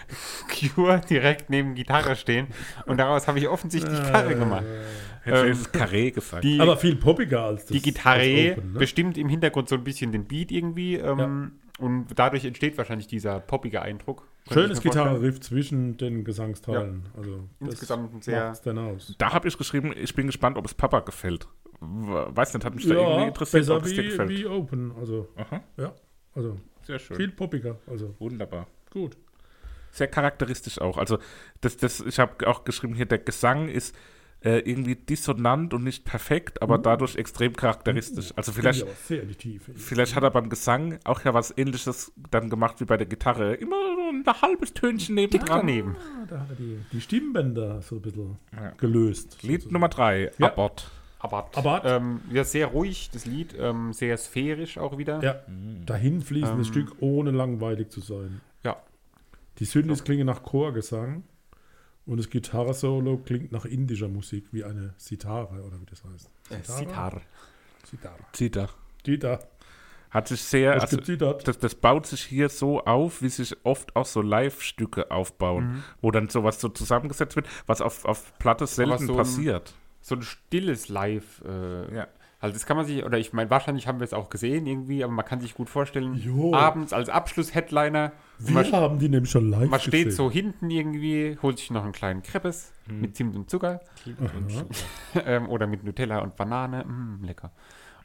Cure direkt neben Gitarre stehen und daraus habe ich offensichtlich Karre gemacht. Hätte Ähm, jetzt Carré gesagt. Die, Aber viel poppiger als das. die Gitarre Open, ne? bestimmt im Hintergrund so ein bisschen den Beat irgendwie ähm, und dadurch entsteht wahrscheinlich dieser poppige Eindruck. Schönes. Gitarrenriff zwischen den Gesangsteilen. Also das Insgesamt ein sehr- denn aus. Da habe ich geschrieben, ich bin gespannt, ob es Papa gefällt. Weiß nicht, hat mich da Ja, irgendwie interessiert, besser ob es dir wie, gefällt. wie Open. Also, Aha, ja. Also, sehr schön. viel poppiger. Also, Wunderbar. gut. Sehr charakteristisch auch. Also, das, das, ich habe auch geschrieben hier, der Gesang ist äh, irgendwie dissonant und nicht perfekt, aber dadurch extrem charakteristisch. Also vielleicht, Finde ich aber sehr in die Tiefe. vielleicht hat er beim Gesang auch ja was ähnliches dann gemacht wie bei der Gitarre. Immer ein halbes Tönchen Dick nebendran. daneben. Ah, da hat er die, die Stimmbänder so ein bisschen Ja. gelöst. Lied sozusagen. Nummer drei, Ja. Abort. Aber, Aber- ähm, ja, sehr ruhig, das Lied, ähm, sehr sphärisch auch wieder. Ja, dahin fließendes Ähm, Stück, ohne langweilig zu sein. Ja. Die Synthes klingen nach Chorgesang und das Gitarre-Solo klingt nach indischer Musik, wie eine Sitare oder wie das heißt. Äh? Sitar. Sitare. Zita. Da. Hat sich sehr, also, das, das baut sich hier so auf, wie sich oft auch so Live-Stücke aufbauen, Mhm. wo dann sowas so zusammengesetzt wird, was auf, auf Platte selten so ein- passiert. So ein stilles Live. Äh, Ja. Also das kann man sich, oder ich meine, wahrscheinlich haben wir es auch gesehen irgendwie, aber man kann sich gut vorstellen, Jo. abends als Abschluss-Headliner, Wir man, haben die nämlich schon live man steht gesehen. so hinten irgendwie, holt sich noch einen kleinen Kreppes mit Zimt und Zucker ähm, oder mit Nutella und Banane, mm, lecker.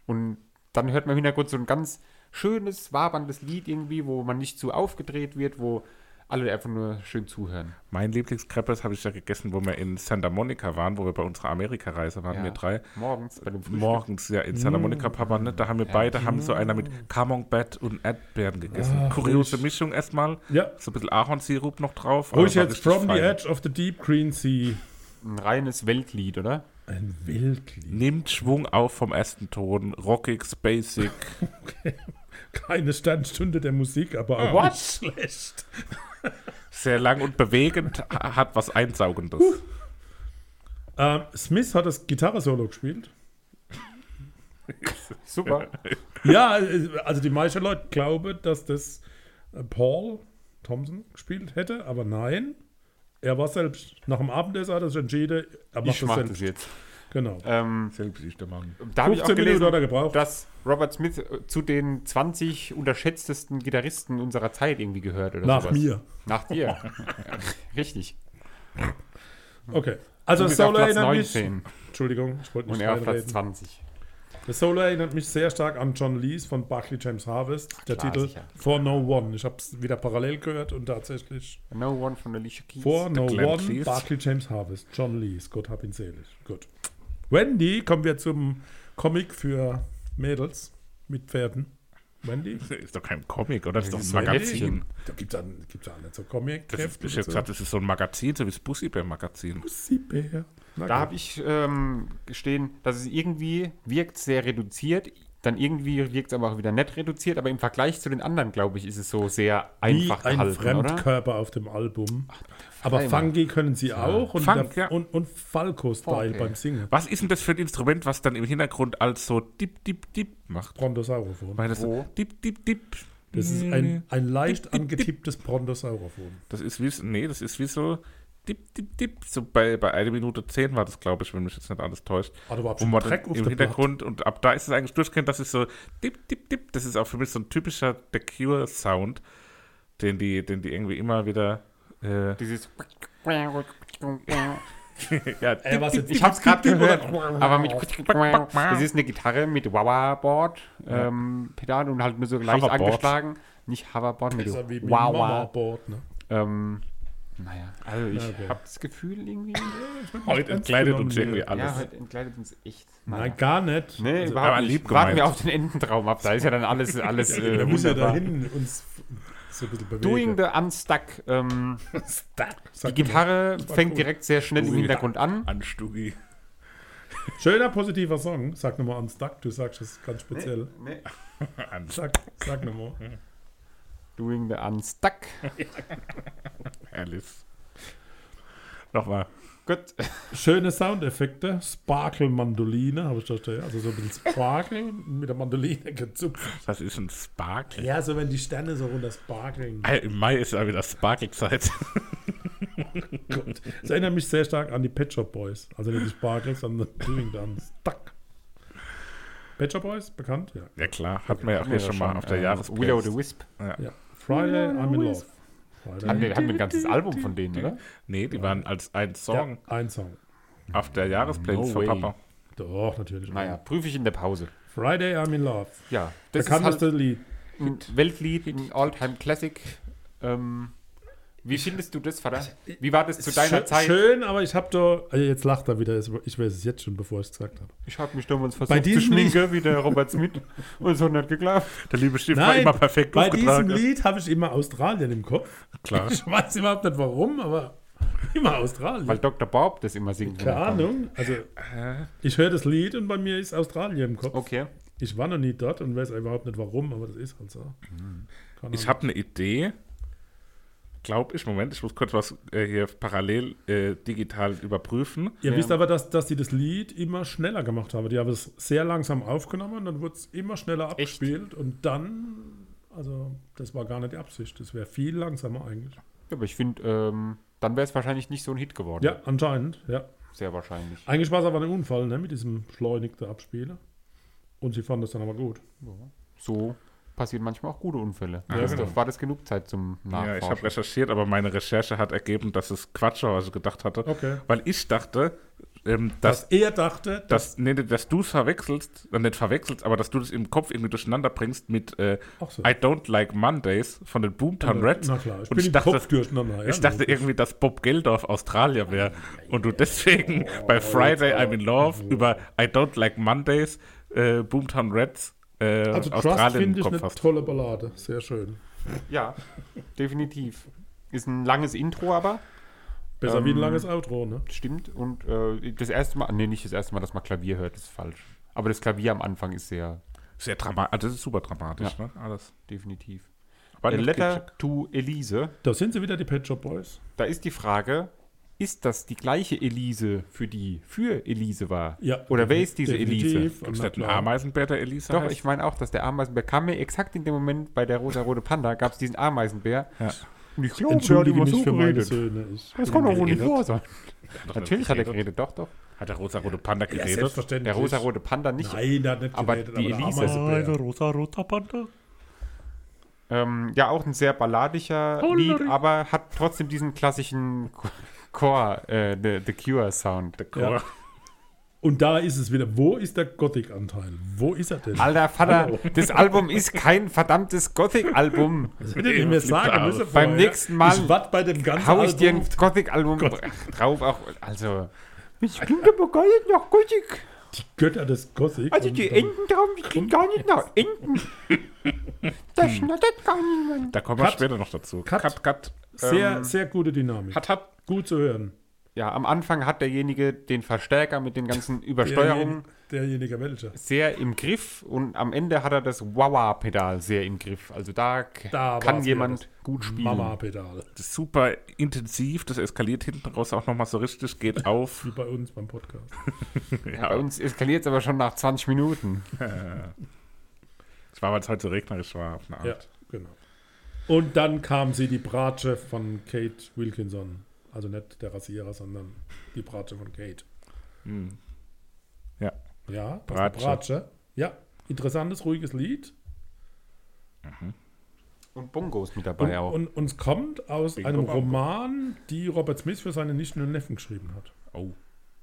Und dann hört man im Hintergrund so ein ganz schönes, waberndes Lied irgendwie, wo man nicht zu aufgedreht wird, wo alle einfach nur schön zuhören. Mein Lieblingskreppes habe ich ja gegessen, wo wir in Santa Monica waren, wo wir bei unserer Amerikareise waren, Ja. wir drei. Morgens bei dem Frühstück. Morgens, ja, in Santa Monica, Papa, ne? Da haben wir beide, haben so einer mit Camembert und Erdbeeren gegessen. Ach, Kuriose ruhig. Mischung erstmal. Ja. So ein bisschen Ahornsirup noch drauf. Ruhig jetzt From the fein. Edge of the Deep Green Sea. Ein reines Weltlied, oder? Ein Weltlied. Nimmt Schwung auf vom ersten Ton. Rockig, basic. Keine Sternstunde der Musik, aber auch What? nicht schlecht. Sehr lang und bewegend, ha- hat was Einsaugendes. Ähm, Smith hat das Gitarre-Solo gespielt. Super. Ja, also die meisten Leute glauben, dass das äh, Paul Thompson gespielt hätte, aber nein. Er war selbst. Nach dem Abendessen hat er sich entschieden, er macht Ich das mache selbst. das jetzt. Genau. Ähm, Selbst ist der Mann. da habe ich auch 15 Minuten gelesen, hat er gebraucht. dass Robert Smith äh, zu den 20 unterschätztesten Gitarristen unserer Zeit irgendwie gehört oder Nach sowas. mir. Nach dir. Richtig. Okay. Also das Solo erinnert mich. 19 Entschuldigung, ich wollte und nicht er auf Platz reinreden. 20. Das Solo erinnert mich sehr stark an John Lees von Barclay James Harvest. Der Klar, Titel sicher. For No One. Ich habe es wieder parallel gehört und tatsächlich No One von Alicia Keys. For No One, Cleese. Barclay James Harvest, John Lees, Gott hab ihn selig. Gut. Wendy, kommen wir zum Comic für Mädels mit Pferden. Wendy? Ist doch kein Comic, oder? Das ist doch ein so Magazin. Da gibt es gibt's ja nicht so Das ist, Comic-Kräfte. ich hab gesagt, das ist so ein Magazin, so wie das Bussibär-Magazin. Bär. Na Da habe ich ähm, gestehen, dass es irgendwie wirkt sehr reduziert, dann irgendwie wirkt es aber auch wieder nicht reduziert, aber im Vergleich zu den anderen, glaube ich, ist es so sehr einfach Wie ein gehalten, oder? Fremdkörper auf dem Album. Aber Freimann. Funky können sie auch und, Funk, der, ja. und, und Falco-Style Okay. beim Singen. Was ist denn das für ein Instrument, was dann im Hintergrund als so dip, dip, dip macht? Brontosaurophon. Weil das so dip, dip, dip. Das ist ein, ein leicht dip, dip. angetipptes Brontosaurophon. Das ist wie, nee, das ist wie so dip, dip, dip. So bei, bei 1 Minute 10 war das, glaube ich, wenn mich jetzt nicht alles täuscht. Ah, da war Und schon Dreck im Hintergrund und ab da ist es eigentlich durchgehend, das ist so dip, dip, dip. Das ist auch für mich so ein typischer The Cure-Sound, den die, den die irgendwie immer wieder. Äh, Dieses ja, Ey, was jetzt? Ich hab's gerade gehört, aber mit das ist eine Gitarre mit Wawa-Board ähm, Pedal und halt nur so leicht Hoverboard. angeschlagen. Nicht Hoverboard, mit Ist ja wie mit Wawa. Mama-Board, ne? Ähm, naja, also ich Ja, okay. habe das Gefühl irgendwie, heute ernst entkleidet uns irgendwie alles. ja, heute entkleidet uns echt. Nein, gar nicht. Nee, Also, überhaupt aber nicht. lieb Warten wir auf den Ententraum ab. Da ist ja dann alles, alles da äh, muss ja wunderbar. dahin uns so ein bisschen bewegen. Doing the Unstuck. Ähm, die. Gitarre fängt cool. direkt sehr schnell im Ui. Hintergrund an. An Stugi. Schöner, positiver Song. Sag nochmal an Stuck, du sagst es ganz speziell. Nee. An Sag, sag nochmal. Doing the Unstuck. Herrlich. Nochmal. Gut. Schöne Soundeffekte. Sparkle-Mandoline, habe ich da stehen. Also so ein bisschen Sparkle mit der Mandoline gezupft. Das ist ein Sparkle. Ja, so wenn die Sterne so runter sparkeln. Im Mai ist ja wieder Sparkle-Zeit. Gott. Das erinnert mich sehr stark an die Pet Shop Boys. Also nicht die Sparkles, sondern Doing the Unstuck. Pet Shop Boys, bekannt? Ja. Ja klar, hatten wir ja auch hier schon mal auf der äh, Jahresplaylist. Willow the Wisp. ja. Friday, I'm in Love. Friday. Hatten wir, hatten wir ein ganzes Album von denen, oder? Nee, die waren als ein Song Ja, ein Song. auf der Jahresplaylist No von. Papa. Doch, natürlich. Naja, prüfe ich in der Pause. Friday, I'm in Love. Ja, das Bekannteste ist halt Lied. ein Weltlied, ein All-Time-Classic. Ähm, wie findest du das, Vater? Wie war das zu deiner schön, Zeit? Schön, aber ich habe da. Also jetzt lacht er wieder. Ich weiß es jetzt schon, bevor ich es gesagt habe. Ich habe mich damals Bei versucht zu diesem schminken, wie der Robert Smith. Und es hat nicht geklappt. Der liebe Stift war Nein, immer perfekt Bei diesem. Lied habe ich immer Australien im Kopf. Klar. Ich weiß überhaupt nicht warum, aber immer Australien. Weil Dr. Bob das immer singt. Keine. Ahnung. Also, ich höre das Lied und bei mir ist Australien im Kopf. Okay. Ich war noch nie dort und weiß überhaupt nicht warum, aber das ist halt so. Keine Ich habe eine Idee, glaube ich. Moment, ich muss kurz was äh, hier parallel äh, digital überprüfen. Ihr Ja. wisst aber, dass, dass die das Lied immer schneller gemacht haben. Die haben es sehr langsam aufgenommen und dann wurde es immer schneller Echt? abgespielt und dann, also das war gar nicht die Absicht. Das wäre viel langsamer eigentlich. Ja, aber ich finde, ähm, dann wäre es wahrscheinlich nicht so ein Hit geworden. Ja, anscheinend, ja. Sehr wahrscheinlich. Eigentlich war es aber ein Unfall, ne, mit diesem beschleunigten Abspielen. Und sie fanden es dann aber gut. So passieren manchmal auch gute Unfälle. Ja, das genau. war das genug Zeit zum Ja, ich habe Nachforschen. recherchiert, aber meine Recherche hat ergeben, dass es Quatsch war, was ich gedacht hatte. Okay. Weil ich dachte, ähm, dass Dass er dachte, dass, nee, nee, dass du es verwechselst, äh, nicht verwechselst, aber dass du das im Kopf irgendwie durcheinander bringst mit äh, so. I Don't Like Mondays von den Boomtown Reds. Na klar, ich Und bin ich im dachte, Kopf durcheinander. ich ja, dachte irgendwie, dass Bob Geldorf Australier wäre und du deswegen bei Friday I'm in Love über I Don't Like Mondays äh, Boomtown Reds äh, Also Trust finde ich eine hast. tolle Ballade. Sehr schön. Ja, definitiv. Ist ein langes Intro, aber Besser wie ein Ähm, langes Outro, ne? stimmt. Und äh, das erste Mal, nee, nicht das erste Mal, dass man Klavier hört, ist falsch. Aber das Klavier am Anfang ist sehr Sehr dramatisch, also das ist super dramatisch, Ja. ne? Alles. definitiv. Aber A Letter to Elise. Da sind sie wieder, die Pet Shop Boys. Da ist die Frage, ist das die gleiche Elise, für die für Elise war? Ja. Oder wer ist diese Elise? Nicht einen klar. Ameisenbär, der Elisa Doch, heißt? ich meine auch, dass der Ameisenbär kam mir exakt in dem Moment bei der rosa-rote Panda, gab es diesen Ameisenbär. Ja. Und ich glaube, mich für meine Söhne. Ich Das kann doch wohl nicht geredet. wahr sein. Hat Natürlich hat er geredet, doch, doch. Hat der rosa-rote Panda Ja, geredet? selbstverständlich. Der rosa-rote Panda nicht. Nein, der hat nicht Aber geredet. die der Elise. Ameisenbär. rosa-roter Panda? Ähm, ja, auch ein sehr balladischer Lied, aber hat trotzdem diesen klassischen Core, äh, The, The Cure-Sound. Ja. Und da ist es wieder. Wo ist der Gothic-Anteil? Wo ist er denn? Alter Vater, das Album ist kein verdammtes Gothic-Album. Das will ich mir sagen müssen. Beim vorher. nächsten Mal Ich bei dem ganzen Hau ich dir ein Album. Gothic-Album drauf. Auch, also, ich klingt aber gar nicht nach Gothic. Die Götter des Gothic. Also die dann- Enten oben, die kriegen gar nicht nach Enten. Das schnattet gar niemand. Da kommen wir später noch dazu. Cut. cut. cut. Sehr, ähm, sehr gute Dynamik. Hat, hat. Gut zu hören. Ja, am Anfang hat derjenige den Verstärker mit den ganzen Übersteuerungen Derjenige, derjenige welcher. sehr im Griff und am Ende hat er das Wawa-Pedal sehr im Griff. Also da, Da kann jemand gut spielen. Mama-Pedal. Das ist super intensiv, das eskaliert hinten raus auch nochmal so richtig, geht auf. Wie bei uns beim Podcast. Ja, bei uns eskaliert es aber schon nach 20 Minuten. Das war, weil es heute so regnerisch war, auf eine Art. Ja, genau. Und dann kam sie, die Bratsche von Kate Wilkinson. Also nicht der Rasierer, sondern die Bratsche von Kate. Hm. Ja. Ja, ist Bratsche. Bratsche. Ja, interessantes, ruhiges Lied. Und Bongos mit Und, dabei auch. und uns kommt aus Bingo einem Bongo. Roman, die Robert Smith für seine Nichten und Neffen geschrieben hat. Oh.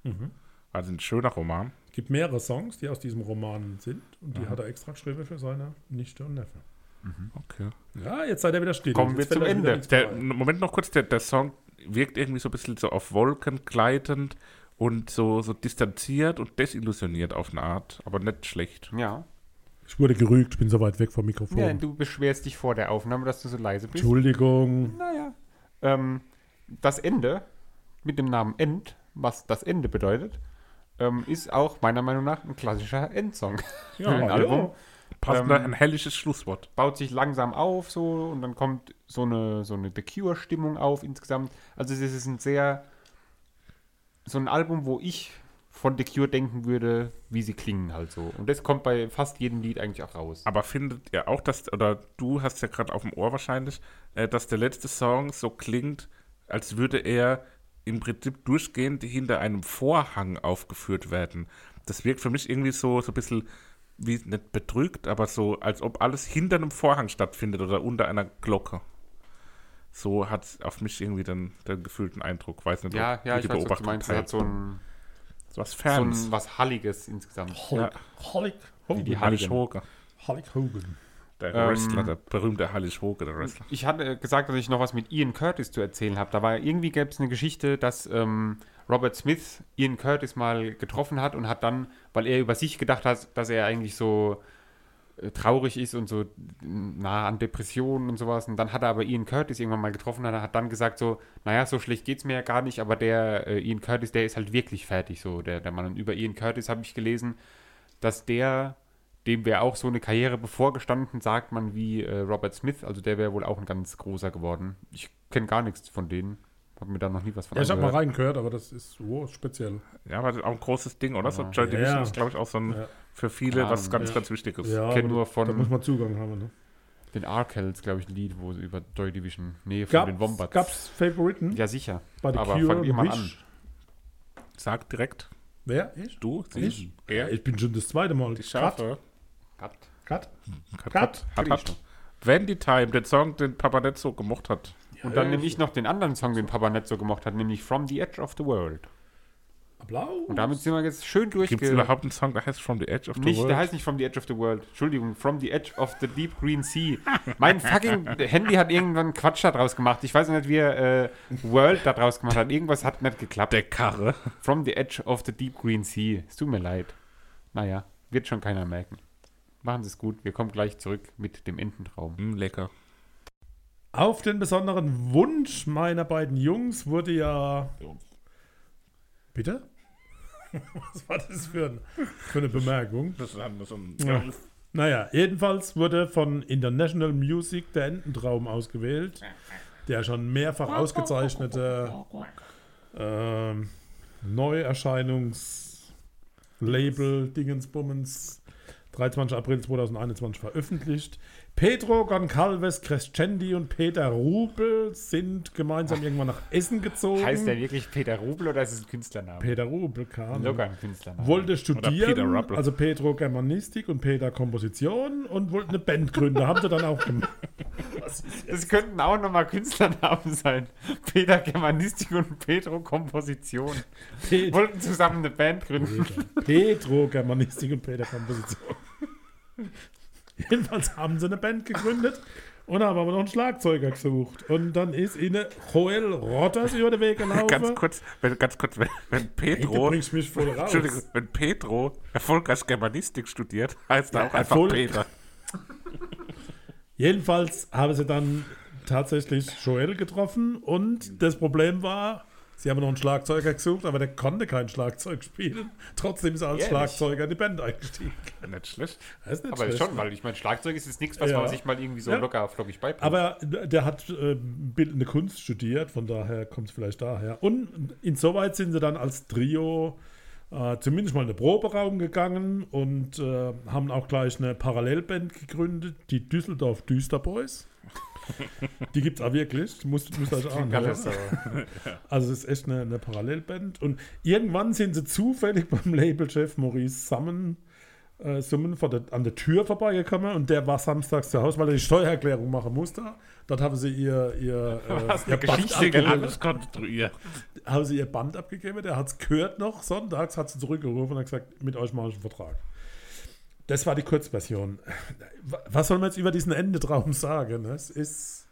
Mhm. Also ein schöner Roman. Es gibt mehrere Songs, die aus diesem Roman sind. Und die hat er extra geschrieben für seine Nichte und Neffen. Okay. Ja, jetzt seid ihr wieder still. Kommen wir Jetzt fällt zum Ende. Der. Moment noch kurz, der, der Song wirkt irgendwie so ein bisschen so auf Wolken gleitend und so, so distanziert und desillusioniert auf eine Art, aber nicht schlecht. Ja. Ich wurde gerügt, ich bin so weit weg vom Mikrofon. ja, du beschwerst dich vor der Aufnahme, dass du so leise bist. Entschuldigung. Naja. Ähm, das Ende mit dem Namen End, was das Ende bedeutet, ähm, ist auch meiner Meinung nach ein klassischer Endsong. für ein ja. Album. Passender, Ähm, ein hellisches Schlusswort. Baut sich langsam auf so und dann kommt so eine, so eine The Cure-Stimmung auf insgesamt. Also es ist ein sehr, so ein Album, wo ich von The Cure denken würde, wie sie klingen halt so. Und das kommt bei fast jedem Lied eigentlich auch raus. Aber findet ihr auch, dass, oder du hast ja gerade auf dem Ohr wahrscheinlich, äh, dass der letzte Song so klingt, als würde er im Prinzip durchgehend hinter einem Vorhang aufgeführt werden. Das wirkt für mich irgendwie so, so ein bisschen wie nicht bedrückt, aber so, als ob alles hinter einem Vorhang stattfindet oder unter einer Glocke. So hat es auf mich irgendwie den, den gefühlten Eindruck. Weiß nicht, Ja, ob ja, ich die weiß, was du Beobachtung meinst. Es hat so ein, so was so Fernes. ein was Halliges insgesamt. Ja. Hulk Wie die Hogan. Hallisch Halligen. Hoge. Hulk Hogan. Der Ähm, Wrestler, der berühmte Hallisch Hoge, der Wrestler. Ich hatte gesagt, dass ich noch was mit Ian Curtis zu erzählen habe. Da war irgendwie gäbe es eine Geschichte, dass ähm, Robert Smith Ian Curtis mal getroffen hat und hat dann, weil er über sich gedacht hat, dass er eigentlich so äh, traurig ist und so nah an Depressionen und sowas. Und dann hat er aber Ian Curtis irgendwann mal getroffen und hat dann gesagt so, naja, so schlecht geht's mir ja gar nicht, aber der äh, Ian Curtis, der ist halt wirklich fertig, so der, der Mann. Und über Ian Curtis habe ich gelesen, dass der, dem wäre auch so eine Karriere bevorgestanden, sagt man, wie äh, Robert Smith. Also der wäre wohl auch ein ganz großer geworden. Ich kenne gar nichts von denen. Habe mir da noch nie was von Ja, ich habe mal reingehört, aber das ist oh, speziell. Ja, aber das ist auch ein großes Ding, oder? So Joy Ja. Division Ja. ist, glaube ich, auch so ein Ja. für viele Keine was ganz, Ja. ganz Wichtiges. Ja, kenn aber nur da- von- Da muss man Zugang haben. Ne? Den Arkels, glaube ich, ein Lied, wo sie über Joy Division. Nee, von den Wombats. gab's Favoriten Ja, sicher. bei The aber Cure fang ihr mal Wish? Sag direkt, Wer? Ich? du, sie, Ich? er, Ich bin schon das zweite Mal. die Schafe. Cut. Cut. Hat, Cut. hat, hat, hat. Vandy Time, den Song, den Papa nicht so gemocht hat. Und dann nehme ich noch den anderen Song, den Papa nicht so gemocht hat, nämlich From the Edge of the World. Applaus. Und damit sind wir jetzt schön Gibt es überhaupt einen Song, der heißt From the Edge of the Nicht, World? der heißt nicht From the Edge of the World. Entschuldigung, From the Edge of the Deep Green Sea. Mein fucking Handy hat irgendwann Quatsch da draus gemacht. Ich weiß nicht, wie er äh, World da draus gemacht hat. Irgendwas hat nicht geklappt. der Karre. From the Edge of the Deep Green Sea. Es tut mir leid. Naja, wird schon keiner merken. Machen Sie es gut. Wir kommen gleich zurück mit dem Ententraum. Mm, lecker. Auf den besonderen Wunsch meiner beiden Jungs wurde ja. Bitte? Was war das für, ein, für eine Bemerkung? Das ist so ein, Ja. Naja, jedenfalls wurde von International Music der Ententraum ausgewählt, der schon mehrfach ausgezeichnete ähm, Neuerscheinungslabel Dingensbummens 23. April 2021 veröffentlicht. Pedro Goncalves Crescendi und Peter Rubel sind gemeinsam irgendwann nach Essen gezogen. Heißt der wirklich Peter Rubel oder ist es ein Künstlername? Peter Rubel kam. Locker ein Künstlername. Wollte Peter studieren, Ruppel. also Pedro Germanistik und Peter Komposition und wollte eine Band gründen. Haben sie dann auch gemacht. Das könnten auch nochmal Künstlernamen sein. Peter Germanistik und Pedro Komposition. Pet Wollten zusammen eine Band gründen. Pedro Germanistik und Peter Komposition. Jedenfalls haben sie eine Band gegründet Und haben aber noch einen Schlagzeuger gesucht. Und dann ist ihnen Joel Rotters über den Weg gelaufen. Ganz kurz, wenn, ganz kurz, wenn, wenn Hey, Pedro, bringst mich voll raus. Entschuldigung, wenn Pedro erfolgreich Germanistik studiert, heißt er Ja, auch einfach Erfolg- Peter. Jedenfalls haben sie dann tatsächlich Joel getroffen und das Problem war, sie haben noch einen Schlagzeuger gesucht, aber der konnte kein Schlagzeug spielen. Trotzdem ist er als Ehrlich? Schlagzeuger in die Band eingestiegen. Nicht schlecht. Nicht Aber schlecht. schon, weil ich meine, Schlagzeug ist jetzt nichts, was Ja. man sich mal irgendwie so Ja. locker flockig beibringt. Aber der hat äh, bildende Kunst studiert, von daher kommt es vielleicht daher. Und insoweit sind sie dann als Trio äh, zumindest mal in den Proberaum gegangen und äh, haben auch gleich eine Parallelband gegründet, die Düsseldorf Düsterboys. Die gibt es auch wirklich. Muss, muss euch anhören. Alles so. Also es ist echt eine, eine Parallelband. Und irgendwann sind sie zufällig beim Labelchef Maurice Summen, äh, Summen vor der, an der Tür vorbeigekommen und der war samstags zu Hause, weil er die Steuererklärung machen musste. Dort haben sie ihr, ihr, äh, Was ihr Band. Alles konstruiert. Haben sie ihr Band abgegeben, der hat es gehört noch, sonntags hat sie zurückgerufen und hat gesagt, mit euch mache ich einen Vertrag. Das war die Kurzversion. Was soll man jetzt über diesen Endetraum sagen? Es ist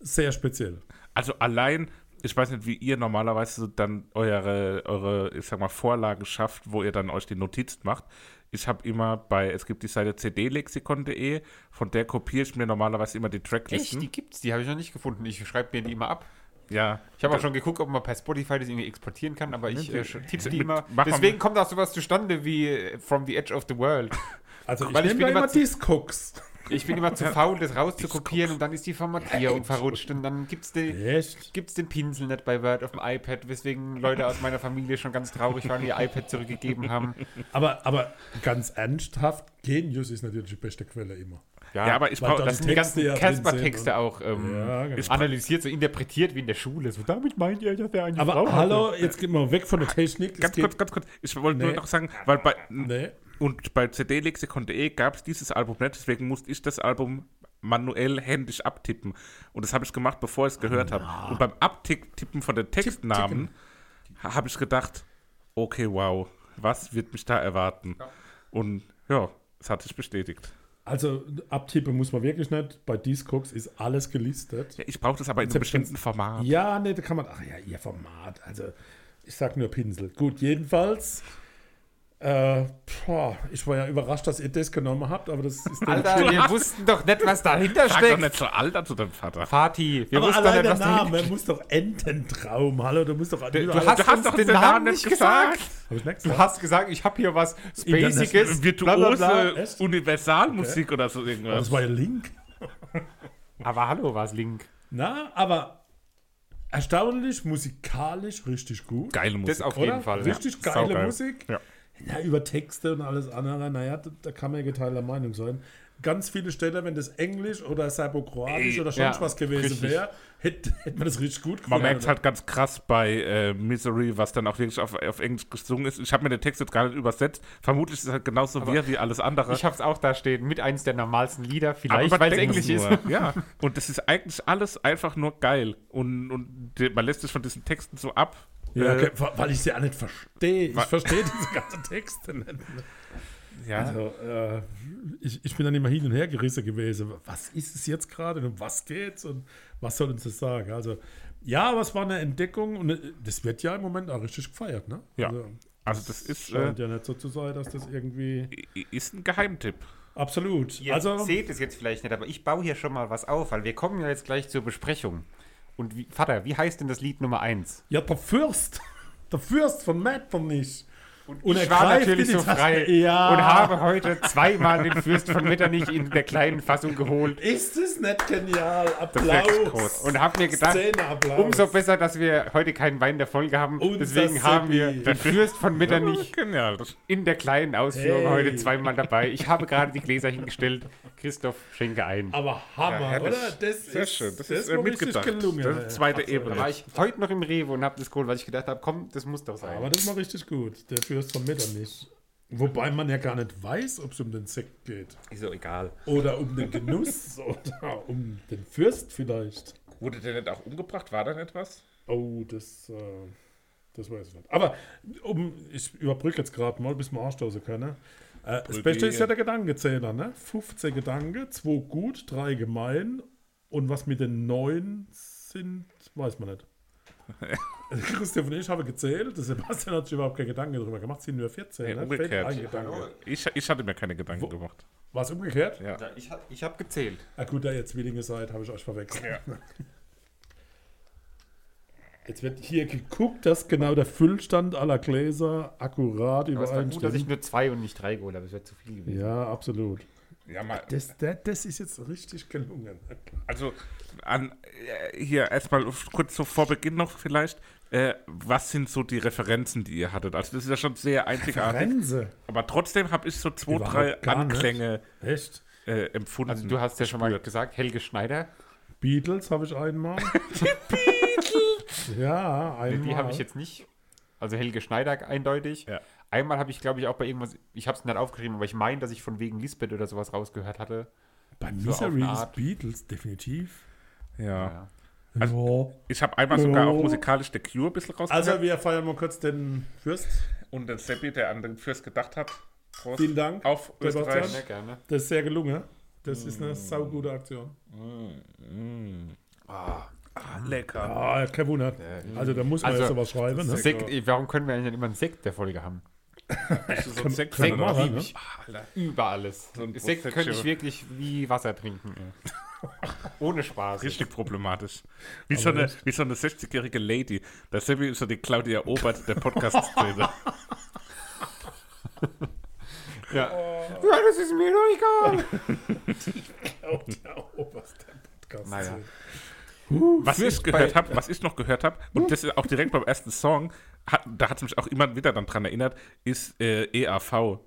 sehr speziell. Also allein, ich weiß nicht, wie ihr normalerweise dann eure, eure, ich sag mal, Vorlagen schafft, wo ihr dann euch die Notizen macht. Ich habe immer bei, es gibt die Seite cdlexikon.de, von der kopiere ich mir normalerweise immer die Echt, Tracklisten. die gibt's, die habe ich noch nicht gefunden. Ich schreibe mir die immer ab. Ja. Ich habe auch schon geguckt, ob man per Spotify das irgendwie exportieren kann, aber ich äh, tippe die immer. Deswegen kommt auch sowas zustande wie äh, From the Edge of the World. Also ich Weil ich nehme bin da immer immer Discogs. Ich bin immer zu faul, das rauszukopieren und dann ist die Formatierung verrutscht und dann gibt's die, Echt? gibt's den Pinsel nicht bei Word auf dem iPad, weswegen Leute aus meiner Familie schon ganz traurig waren, ihr iPad zurückgegeben haben. Aber, aber ganz ernsthaft, Genius ist natürlich die beste Quelle immer. Ja, aber ich brauche da Das die sind die Texte ganzen ja Casper-Texte auch ähm, Ja, genau. analysiert, so interpretiert wie in der Schule. So, damit meint ihr, dass er eine Aber Frau hatte. hallo, jetzt gehen wir weg von der Technik. Es ganz kurz, ganz kurz, ich wollte nur Nee. noch sagen, weil bei, Nee. Und bei cdlexikon.de gab es dieses Album nicht, deswegen musste ich das Album manuell händisch abtippen. Und das habe ich gemacht, bevor ich es gehört habe. Und beim Abtippen von den Textnamen habe ich gedacht, okay, wow, was wird mich da erwarten? Und ja, es hat sich bestätigt. Also abtippen muss man wirklich nicht. Bei Discogs ist alles gelistet. Ja, ich brauche das aber in einem bestimmten Format. Ja, nee, da kann man. Ach ja, ihr Format. Also, ich sag nur Pinsel. Gut, jedenfalls. Äh, boah, ich war ja überrascht, dass ihr das genommen habt, aber das ist dann Alter, wir wussten doch nicht, was dahinter Sag doch steckt. nicht so alt zu deinem Vater. Fatih, wir aber wussten doch nicht, der was dahinter Name muss doch Ententraum. Hallo, du musst doch. Du, du hast, Du hast doch den den Namen Namen nicht gesagt. gesagt. ich nicht Du hast gesagt, ich habe hier was Spaciges. International- Virtuose bla, bla, echt? Universalmusik oder so Aber irgendwas. das war ja Link. Aber hallo, war es Link. Na, aber erstaunlich, musikalisch richtig gut. Geile Musik. Das auf Oder? jeden Fall. Richtig ja. geile Saugeil. Musik. Ja. Ja, über Texte und alles andere, naja, da, da kann man ja geteilter Meinung sein. Ganz viele Stellen, wenn das Englisch oder Serbokroatisch oder sonst ja, was gewesen wäre, hätte, hätte man das richtig gut Man gefunden. merkt halt ganz krass bei äh, Misery, was dann auch wirklich auf, auf Englisch gesungen ist. Ich habe mir den Text jetzt gar nicht übersetzt. Vermutlich ist es halt genauso wir wie alles andere. Ich habe es auch da stehen, mit eins der normalsten Lieder, vielleicht, man weil es Englisch ist. Ja, und das ist eigentlich alles einfach nur geil. Und, und man lässt sich von diesen Texten so ab. Ja, Äh, okay, weil ich sie auch nicht verstehe. Ich verstehe diese ganzen Texte nicht. ja. Also, äh, ich, ich bin dann immer hin und her gerissen gewesen. Was ist es jetzt gerade und um was geht's und was soll uns das sagen? Also, ja, aber es war eine Entdeckung und äh, das wird ja im Moment auch richtig gefeiert, ne? Ja. Also, Also das ist, äh, scheint ja nicht so zu sein, dass das irgendwie. i- ist ein Geheimtipp. Absolut. Ihr also, seht es jetzt vielleicht nicht, aber ich baue hier schon mal was auf, weil wir kommen ja jetzt gleich zur Besprechung. Und wie, Vater, wie heißt denn das Lied Nummer 1? ja, der Fürst. Der Fürst von Metternich. Und er ich war natürlich so frei Ja. und habe heute zweimal den Fürst von Metternich in der kleinen Fassung geholt Ist es nicht genial? Applaus. groß. und habe mir gedacht, umso besser, dass wir heute keinen Wein der Folge haben. Unser Deswegen haben wir den Fürst von Metternich. Das- in der kleinen Ausführung Hey. heute zweimal dabei. Ich habe gerade die Gläser hingestellt. Christoph, schenke ein. Aber Hammer, Ja, oder? Das Sehr ist, schön. Das ist, äh, mal richtig mitgedacht. gelungen. Das ist zweite Absolut. Ebene. Da war ich heute noch im Rewe und habe das geholt, weil ich gedacht habe, komm, das muss doch sein. Aber das ist mal richtig gut. Der Fürst von Metternich. Wobei man ja gar nicht weiß, ob es um den Sekt geht. ist so egal. Oder um den Genuss. oder um den Fürst vielleicht. Wurde der nicht auch umgebracht? War da nicht was? Oh, das, äh, das weiß ich nicht. Aber um, ich überbrücke jetzt gerade mal, bis wir anstoßen können. Äh, das. Beste ist ja der Gedankenzähler, ne? 15 Gedanken, 2 gut, 3 gemein Und was mit den neuen sind, weiß man nicht. Christian und ich haben gezählt, der Sebastian hat sich überhaupt keine Gedanken darüber gemacht, sind nur 14. Nee, ne? umgekehrt. Ich, ich hatte mir keine Gedanken Wo- gemacht. War es umgekehrt? Ja. Ja, ich, ich habe gezählt. Ah gut, da ihr Zwillinge seid, habe ich euch verwechselt. Jetzt wird hier geguckt, dass genau der Füllstand aller Gläser akkurat Aber es war gut, dass ich übereinstimmt. nur zwei und nicht drei geholt habe. Das wäre zu viel gewesen. Ja, absolut. Ja, mal, Das, das, das ist jetzt richtig gelungen. also an, äh, hier erstmal kurz so vor Beginn noch vielleicht. Äh, was sind so die Referenzen, die ihr hattet? Also das ist ja schon sehr einzigartig. Rense. Aber trotzdem habe ich so zwei, Überhaupt drei. Anklänge Echt? äh, empfunden. Also du hast ja schon mal gesagt, Helge Schneider. Beatles habe ich einmal. Beatles! Ja, Nee, einmal. die habe ich jetzt nicht. Also Helge Schneider eindeutig. Ja. Einmal habe ich, glaube ich, auch bei irgendwas, ich habe es nicht aufgeschrieben, aber ich meine, dass ich von wegen Lisbeth oder sowas rausgehört hatte. Bei so Misery Art. Beatles, definitiv. Ja. Ja. Also- Ich habe einmal sogar Oh. auch musikalisch The Cure ein bisschen rausgehört. Also, wir feiern mal kurz den Fürst. und den Seppi, der an den Fürst gedacht hat. Prost. Vielen Dank. Auf Sebastian. Österreich. Gerne, gerne. Das ist sehr gelungen. Das ist eine saugute Aktion. Ah, lecker. Ah, kein Wunder. Also, da muss man Also, ja sowas schreiben. Ne? Sekt, warum können wir eigentlich nicht immer einen Sekt der Folge haben? So ein Sekt Können wir machen, ne? Ah, Alter. Über alles. So ein Sekt könnte ich wirklich wie Wasser trinken. Ohne Spaß. Richtig problematisch. Wie so, eine, wie so eine 60-jährige Lady. Seppi ist so die Claudia Obert der Podcast-Szene. Ja. ja, das ist mir doch egal. Oh, der oberste Podcast. Naja. Was ich gehört habe, was ich noch gehört habe, und das ist auch direkt beim ersten Song, hat, da hat es mich auch immer wieder dann dran erinnert, ist äh, EAV.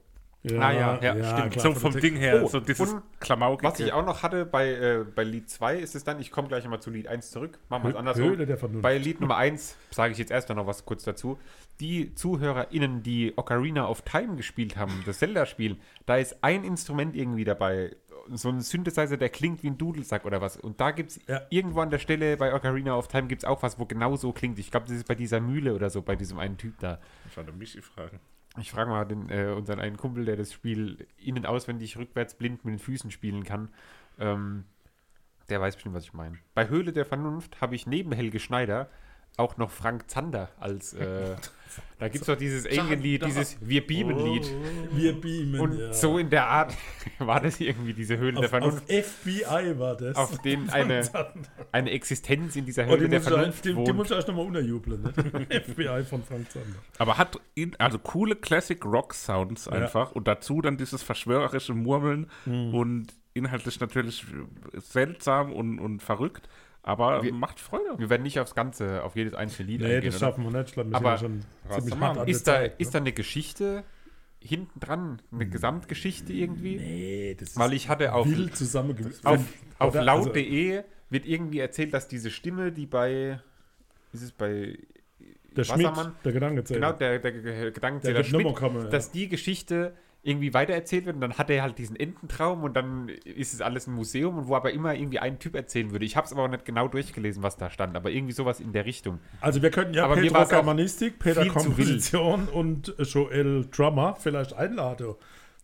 Ja, Ah, ja, ja, stimmt. klar, so vom Ding her, Oh, so dieses Klamauk. Was ich auch noch hatte bei, äh, bei Lied 2 ist es dann, ich komme gleich mal zu Lied 1 zurück, machen wir es andersrum. Bei Lied Nummer 1 sage ich jetzt erst noch was kurz dazu. Die ZuhörerInnen, die Ocarina of Time gespielt haben, das Zelda-Spiel, da ist ein Instrument irgendwie dabei. So ein Synthesizer, der klingt wie ein Dudelsack oder was. Und da gibt es Ja. irgendwo an der Stelle bei Ocarina of Time gibt es auch was, wo genau so klingt. Ich glaube, das ist bei dieser Mühle oder so, bei diesem einen Typ da. Ich wollte Michi fragen. Ich frage mal den, äh, unseren einen Kumpel, der das Spiel innen auswendig rückwärts blind mit den Füßen spielen kann. Ähm, der weiß bestimmt, was ich meine. Bei Höhle der Vernunft habe ich neben Helge Schneider auch noch Frank Zander als. Äh, da gibt es doch dieses Alien-Lied, dieses Wir beamen-Lied. Wir beamen. Und ja. so in der Art war das irgendwie, diese Höhle der auf, auf Vernunft, FBI war das. auf, den eine, eine Existenz in dieser Oh, die Höhle der muss, ich, Vernunft die, die wohnt. muss ich euch nochmal unterjubeln. Ne? FBI von Frank Zander. Aber hat ihn, also coole Classic Rock Sounds einfach und dazu dann dieses verschwörerische Murmeln Mhm. und inhaltlich natürlich seltsam und, und verrückt, aber Wir- macht Freude. Wir werden nicht aufs Ganze, auf jedes einzelne Lied Nee, eingehen. das oder? schaffen wir nicht. Ich glaube, wir Aber schon ziemlich hart an Ist der da, Zeit, ist ne? da eine Geschichte hinten dran? Eine Gesamtgeschichte irgendwie? Nee, das ist Weil ich hatte auf, wild zusammengemischt. auf, auf laut.de wird irgendwie erzählt, dass diese Stimme, die bei. Ist es bei. der Schmidt, Wassermann? der Gedankenzähler. Genau, der, der der Gedankenzähler wird Schmidt, kommen. Ja. dass die Geschichte irgendwie weitererzählt wird und dann hat er halt diesen Ententraum und dann ist es alles ein Museum und wo aber immer irgendwie ein Typ erzählen würde. Ich habe es aber auch nicht genau durchgelesen, was da stand, aber irgendwie sowas in der Richtung. Also wir könnten ja Aber Pedro Germanistik, Peter zu Komposition und Joel Drummer vielleicht einladen,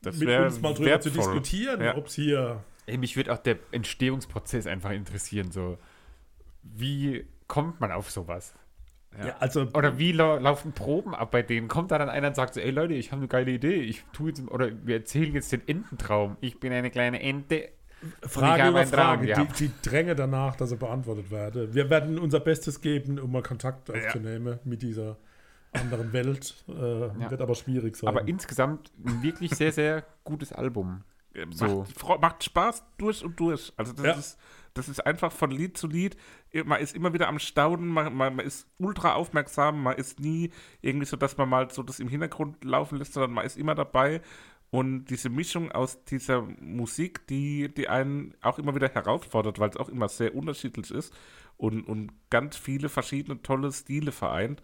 Das mit uns mal drüber zu wertvoll. diskutieren, Ja. ob es hier... Ey, mich würde auch der Entstehungsprozess einfach interessieren. So, wie kommt man auf sowas? Ja, also Oder wie lau laufen Proben ab bei denen? Kommt da dann einer und sagt so, ey Leute, ich habe eine geile Idee, ich tue jetzt, oder wir erzählen jetzt den Ententraum. Ich bin eine kleine Ente. Frage über Frage, die, die dränge danach, dass er beantwortet werde. Wir werden unser Bestes geben, um mal Kontakt aufzunehmen mit dieser anderen Welt. Äh, Wird aber schwierig sein. Aber insgesamt ein wirklich sehr, sehr gutes Album. So. Macht, macht Spaß durch und durch. Also das, Ja. ist, das ist einfach von Lied zu Lied. Man ist immer wieder am Staunen, man, man, man ist ultra aufmerksam, man ist nie irgendwie so, dass man mal so das im Hintergrund laufen lässt, sondern man ist immer dabei. Und diese Mischung aus dieser Musik, die, die einen auch immer wieder herausfordert, weil es auch immer sehr unterschiedlich ist und, und ganz viele verschiedene tolle Stile vereint.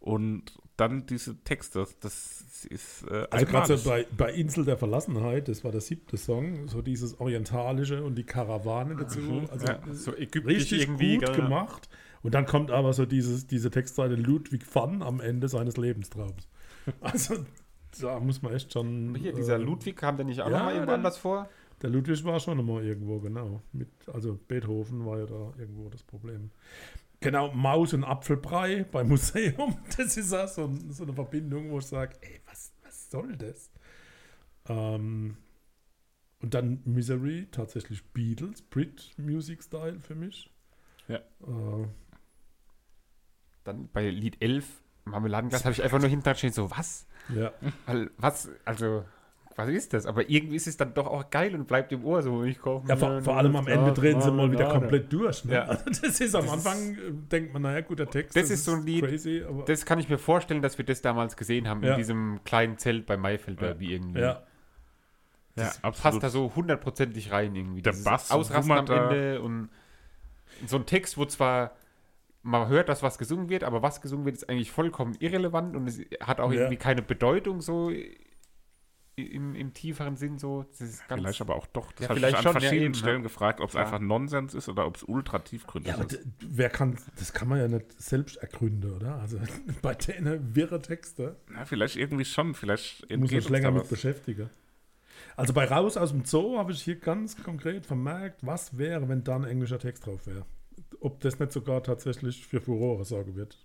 Und dann diese Texte, das ist äh, Also gerade so bei, bei Insel der Verlassenheit, das war der siebte Song, so dieses Orientalische und die Karawane dazu. Also Ja, So ägyptisch richtig gut gell? gemacht. Und dann kommt aber so dieses, diese Textzeile Ludwig van am Ende seines Lebenstraums. Also da muss man echt schon. Hier, dieser äh, Ludwig kam der nicht auch ja, noch mal irgendwo der- anders vor? Der Ludwig war schon immer irgendwo, genau. Mit, also Beethoven war ja da irgendwo das Problem. Genau, Maus und Apfelbrei beim Museum. Das ist auch so, so eine Verbindung, wo ich sage, ey, was, was soll das? Ähm, und dann Misery, tatsächlich Beatles, Brit Music Style für mich. Ja. Äh, Dann bei Lied 11, Marmeladenglas, habe ich einfach nur hinten dran stehen, so, was? ja. Weil, was, also, was ist das? Aber irgendwie ist es dann doch auch geil und bleibt im Ohr so. Ich kauf Ja, vor, vor allem am Ende drehen sie mal wieder komplett durch. Ne? Ja. Also das ist am Das Anfang, äh, denkt man, naja, gut, der Text Das ist so ein Lied, crazy, aber Das kann ich mir vorstellen, dass wir das damals gesehen haben, Ja. in diesem kleinen Zelt bei Maifeld Derby irgendwie. ja, Das Ja, passt da so hundertprozentig rein irgendwie. Der Dieses Bass Ausrasten am. Ende und so ein Text, wo zwar man hört, dass was gesungen wird, aber was gesungen wird, ist eigentlich vollkommen irrelevant und es hat auch Ja. irgendwie keine Bedeutung so im, im tieferen Sinn so. Das ist ganz Vielleicht aber auch doch. Das Ja, habe ich vielleicht an schon, ja, verschiedenen eben, ja. Stellen gefragt, ob es Klar. einfach Nonsens ist oder ob es ultra tiefgründig ja, aber ist. wer kann, das kann man ja nicht selbst ergründen, oder? Also bei denen wirre Texte Na, vielleicht irgendwie schon. Vielleicht muss man sich länger mit beschäftigen. Also bei Raus aus dem Zoo habe ich hier ganz konkret vermerkt, was wäre, wenn da ein englischer Text drauf wäre. Ob das nicht sogar tatsächlich für Furore sorgen wird.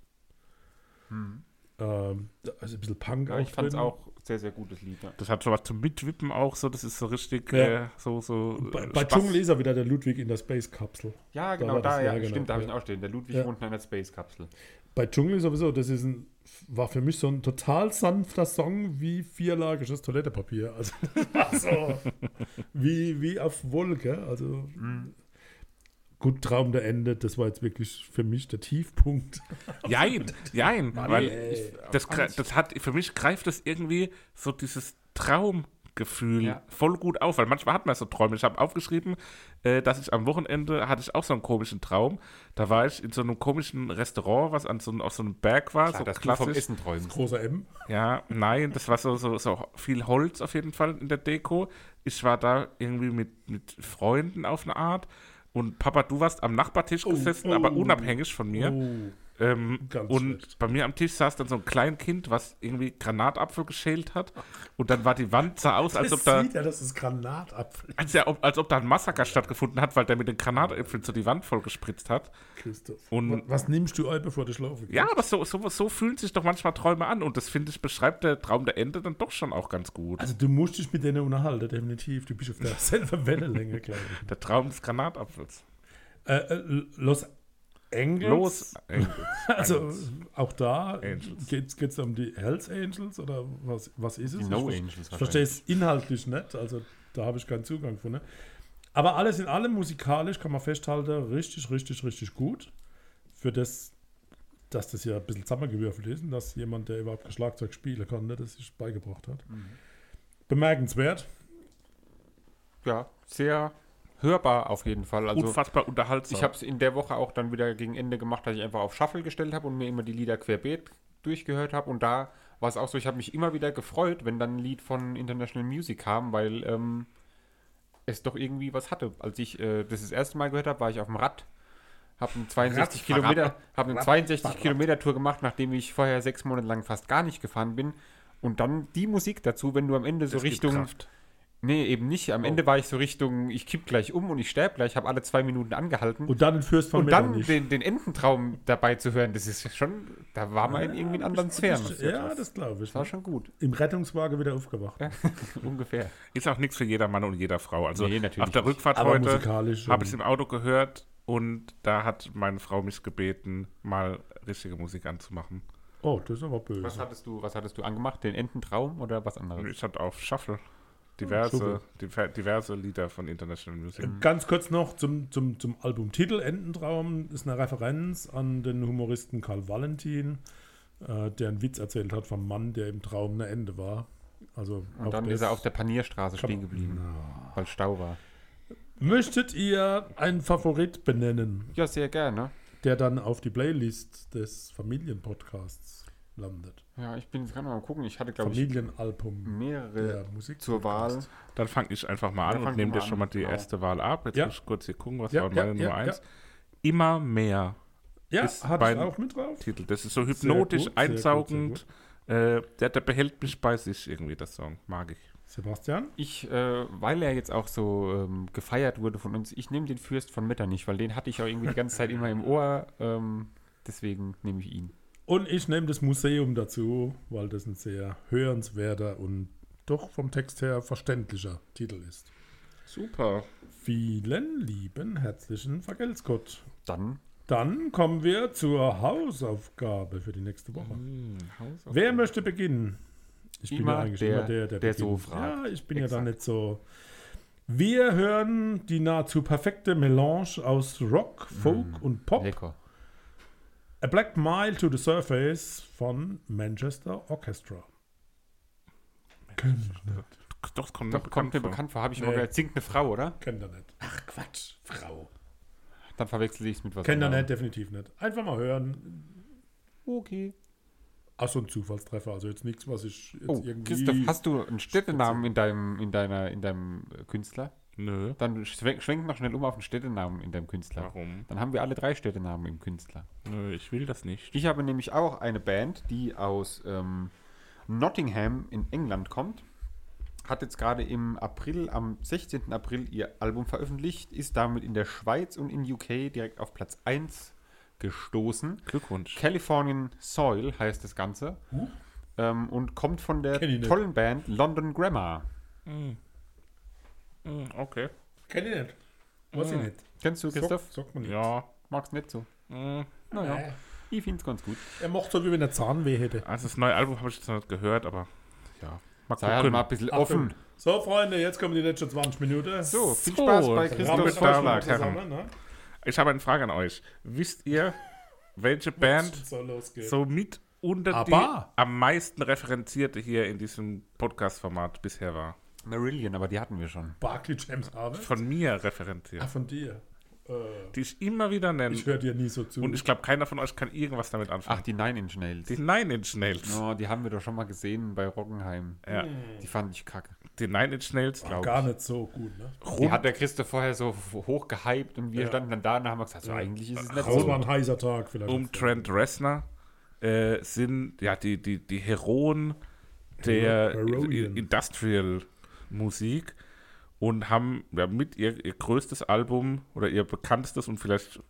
Ähm, also ein bisschen Punk. Ja, ich fand es auch sehr, sehr gutes Lied. Ja. Das hat sowas zum Mitwippen auch so. Das ist so richtig Ja. äh, so. so Bei, äh, bei. Dschungel ist er wieder der Ludwig in der Space-Kapsel. Ja, Da genau, da, das, ja, ja, genau, stimmt, da habe ich ja. auch stehen. Der Ludwig Ja. wohnt in einer Space-Kapsel. Bei Dschungel sowieso, das ist ein, war für mich so ein total sanfter Song wie vierlagiges Toilettepapier. Also so wie, wie auf Wolke. Also Mhm. Gut, Traum der Ende, das war jetzt wirklich für mich der Tiefpunkt. Jein, jein. weil ey. ich, das, das hat, für mich greift das irgendwie so dieses Traumgefühl Ja. voll gut auf, weil manchmal hat man so Träume. Ich habe aufgeschrieben, äh, dass ich am Wochenende hatte ich auch so einen komischen Traum. Da war ich in so einem komischen Restaurant, was an so, auf so einem Berg war, Klar, so dass du vom klassisch. Essen träumst. Großer M. Ja, nein, das war so, so, so viel Holz auf jeden Fall in der Deko. Ich war da irgendwie mit, mit Freunden auf eine Art. Und Papa, du warst am Nachbartisch gesessen, oh. aber unabhängig von mir. Oh, Ähm, und schlecht. bei mir am Tisch saß dann so ein Kleinkind, was irgendwie Granatapfel geschält hat. Und dann war die Wand sah aus, als das ob da, sieht ja, das ist Granatapfel. als, ja, ob, als ob da ein Massaker stattgefunden hat, weil der mit den Granatäpfeln so die Wand voll gespritzt hat. Christoph. Und- Wa- was nimmst du ein, bevor du schlafen gehst? Ja, aber so, so, so fühlen sich doch manchmal Träume an. Und das finde ich, beschreibt der Traum der Ende dann doch schon auch ganz gut. Also du musst dich mit denen unterhalten, definitiv. Du bist auf derselben Wellenlänge, glaube ich. der Traum des Granatapfels. Äh, äh, Los Angeles. Los. Engels. Also auch da Angels. geht es um die Hells Angels oder was, was ist es? No ich, Angels ich verstehe es inhaltlich nicht, also da habe ich keinen Zugang von. Ne? Aber alles in allem musikalisch kann man festhalten, richtig, richtig, richtig gut. Für das, dass das ja ein bisschen zusammengewürfelt ist und dass jemand, der überhaupt Schlagzeug spielen kann, ne, das sich beigebracht hat. Mhm. Bemerkenswert. Ja, sehr hörbar auf jeden Fall. Also Unfassbar unterhaltsam. ich habe es in der Woche auch dann wieder gegen Ende gemacht, dass ich einfach auf Shuffle gestellt habe und mir immer die Lieder querbeet durchgehört habe. Und da war es auch so, ich habe mich immer wieder gefreut, wenn dann ein Lied von International Music kam, weil ähm, es doch irgendwie was hatte. Als ich äh, das das erste Mal gehört habe, war ich auf dem Rad, habe eine 62 Radfahrrad. Kilometer, habe eine Rad- 62 Fahrrad. Kilometer Tour gemacht, nachdem ich vorher sechs Monate lang fast gar nicht gefahren bin. Und dann die Musik dazu, wenn du am Ende so Das Richtung. Nee, eben nicht. Am Oh. Ende war ich so Richtung, ich kipp gleich um und ich sterbe gleich, habe alle zwei Minuten angehalten. Und, Und dann entführst von mir dann den, den Ententraum dabei zu hören, das ist schon, da war man in irgendwie in anderen Sphären. Ja, das glaube ich. Das war schon gut, Im Rettungswagen wieder aufgewacht. ungefähr. Ist auch nichts für jeder Mann und jeder Frau. Also Nee, natürlich auf der. Rückfahrt heute habe ich es im Auto gehört und da hat meine Frau mich gebeten, mal richtige Musik anzumachen. Oh, das ist aber Was böse. hattest du, was hattest du angemacht? Den Ententraum oder was anderes? Ich hatte auf Shuffle diverse, diver- diverse Lieder von International Music. Ganz kurz noch zum, zum, zum Albumtitel Ententraum ist eine Referenz an den Humoristen Karl Valentin, äh, der einen Witz erzählt hat vom Mann, der im Traum eine Ende war. Also Und dann ist er auf der Panierstraße stehen geblieben, weil Stau war. Möchtet ihr einen Favorit benennen, Ja, sehr gerne. der dann auf die Playlist des Familienpodcasts landet? Ja, ich bin jetzt gerade mal gucken. Ich hatte, glaube ich, Familienalbum mehrere Musik zur Wahl. Dann fange ich einfach mal Ja, an und nehme dir schon mal die genau. erste Wahl ab. Jetzt Ja. muss ich kurz hier gucken, was Ja, war ja, meine ja, Nummer ja. 1. Immer mehr Ja, Ist hatte ich auch mit drauf. Titel. Das ist so hypnotisch, gut, sehr gut, sehr einsaugend. Äh, der, der behält mich bei sich irgendwie, das Song. Mag ich. Sebastian? Ich, äh, weil er jetzt auch so ähm, gefeiert wurde von uns, ich nehme den Fürst von Metternich, weil den hatte ich auch irgendwie die ganze Zeit immer im Ohr. Ähm, deswegen nehme ich ihn. Und ich nehme das Museum dazu, weil das ein sehr hörenswerter und doch vom Text her verständlicher Titel ist. Super. Vielen lieben herzlichen Vergeltskott. Dann Dann kommen wir zur Hausaufgabe für die nächste Woche. Hm, Wer möchte beginnen? Ich Immer der, der so beginnt. fragt. Ja, ich bin ja Exakt. da nicht so. Wir hören die nahezu perfekte Melange aus Rock, Folk und Pop. lecker. A Black Mile to the Surface von Manchester Orchestra. Kenn ich nicht. Doch, es kommt, Doch, kommt mir bekannt vor. Habe ich Nee. mal gehört. Singt eine Frau, oder? Kennt er nicht. Ach Quatsch, Frau. Dann verwechsel ich es mit was Kennt er nicht, definitiv nicht. Einfach mal hören. Okay. Ach, so ein Zufallstreffer. Also jetzt nichts, was ich jetzt Oh, irgendwie. Christoph, hast du einen Städtenamen in deinem, in deiner, in deinem äh, Künstler? Nö. Dann schwenk, schwenk noch schnell um auf einen Städtenamen in deinem Künstler. Warum? Dann haben wir alle drei Städtenamen im Künstler. Nö, ich will das nicht. Ich habe nämlich auch eine Band, die aus ähm, Nottingham in England kommt. Hat jetzt gerade im April, am 16. April ihr Album veröffentlicht, ist damit in der Schweiz und in UK direkt auf Platz 1 gestoßen. Glückwunsch. Californian Soil heißt das Ganze. Ähm, und kommt von der tollen Band London Grammar. Hm, okay. Kenn ich nicht. Weiß ich nicht. Kennst du, Christoph? Sagt, sagt man nicht. Ja. Magst nicht so. hm. Naja, Äh, ich finde es ganz gut. Er mochte so, wie wenn er Zahnweh hätte. Also das neue Album habe ich jetzt noch nicht gehört, aber ja. Mal Sei halt mal ein bisschen Achtung. offen. So, Freunde, jetzt kommen die letzten 20 Minuten. So, viel So, Spaß bei da- zusammen, ne? Ich habe eine Frage an euch. Wisst ihr, welche Band So so mit unter Aber- die am meisten referenzierte hier in diesem Podcast-Format bisher war? Marillion, aber die hatten wir schon. Barclay James Harvest? Von mir Ah, referenziert. von dir. Äh, Die ich immer wieder nenne. ich höre dir nie so zu. Und ich glaube, keiner von euch kann irgendwas damit Ach, anfangen. die Nine Inch Nails. die Nine Inch Nails. Oh, die haben wir doch schon mal gesehen bei Rockenheim. Ja, Die fand ich kacke. die Nine Inch Nails. War gar nicht so gut, ne? Die hat der Christoph vorher so hoch gehypt und wir Ja. standen dann da und haben gesagt, so eigentlich ist es nicht Das war so. ein heißer Tag vielleicht. um Trent Reznor äh, sind ja die, die, die Heroen der Heroen. I- Industrial-Musik und haben ja, mit ihr, ihr größtes Album oder ihr bekanntestes und vielleicht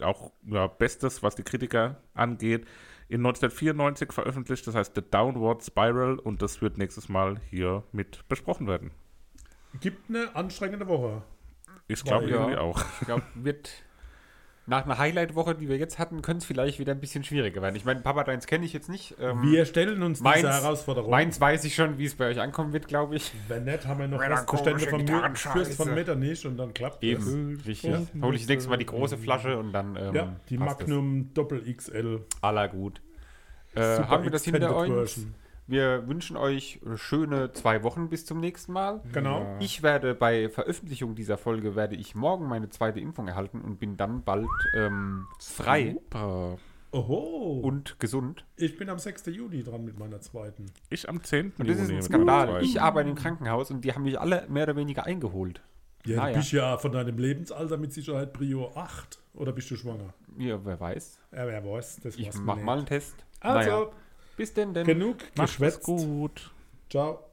auch ja, bestes, was die Kritiker angeht, in 1994 veröffentlicht. Das heißt The Downward Spiral und das wird nächstes Mal hier mit besprochen werden. Gibt eine anstrengende Woche. Ich glaube Ja. irgendwie auch. Ich glaube, wird nach einer Highlight-Woche, die wir jetzt hatten, könnte es vielleicht wieder ein bisschen schwieriger werden. Ich meine, Papa Deins kenne ich jetzt nicht. Ähm, Wir stellen uns meins, diese Herausforderung. meins weiß ich schon, wie es bei euch ankommen wird, glaube ich. Wenn nicht, haben wir noch Restbestände von mir. Fürst von Metternich und dann klappt das. Eben, richtig. Hole ich nächstes Mal die große Flasche und dann ähm, Ja, die passt das. Magnum Doppel XL. Aller gut. Äh, haben wir das hinter euch? Wir wünschen euch schöne zwei Wochen bis zum nächsten Mal. Genau. Ich werde bei Veröffentlichung dieser Folge werde ich morgen meine zweite Impfung erhalten und bin dann bald ähm, frei Super. Oho. und gesund. ich bin am 6. Juni dran mit meiner zweiten. Ich am 10. Und das ist ein Skandal. Ich arbeite im Krankenhaus und die haben mich alle mehr oder weniger eingeholt. Ja, Naja. du bist ja von deinem Lebensalter mit Sicherheit Prio 8. Oder bist du schwanger? Ja, wer weiß. Ja, wer weiß. Das Ich mach nicht. mal einen Test. Also, Naja. Bis denn denn. genug Macht es geschwätzt. gut. Ciao.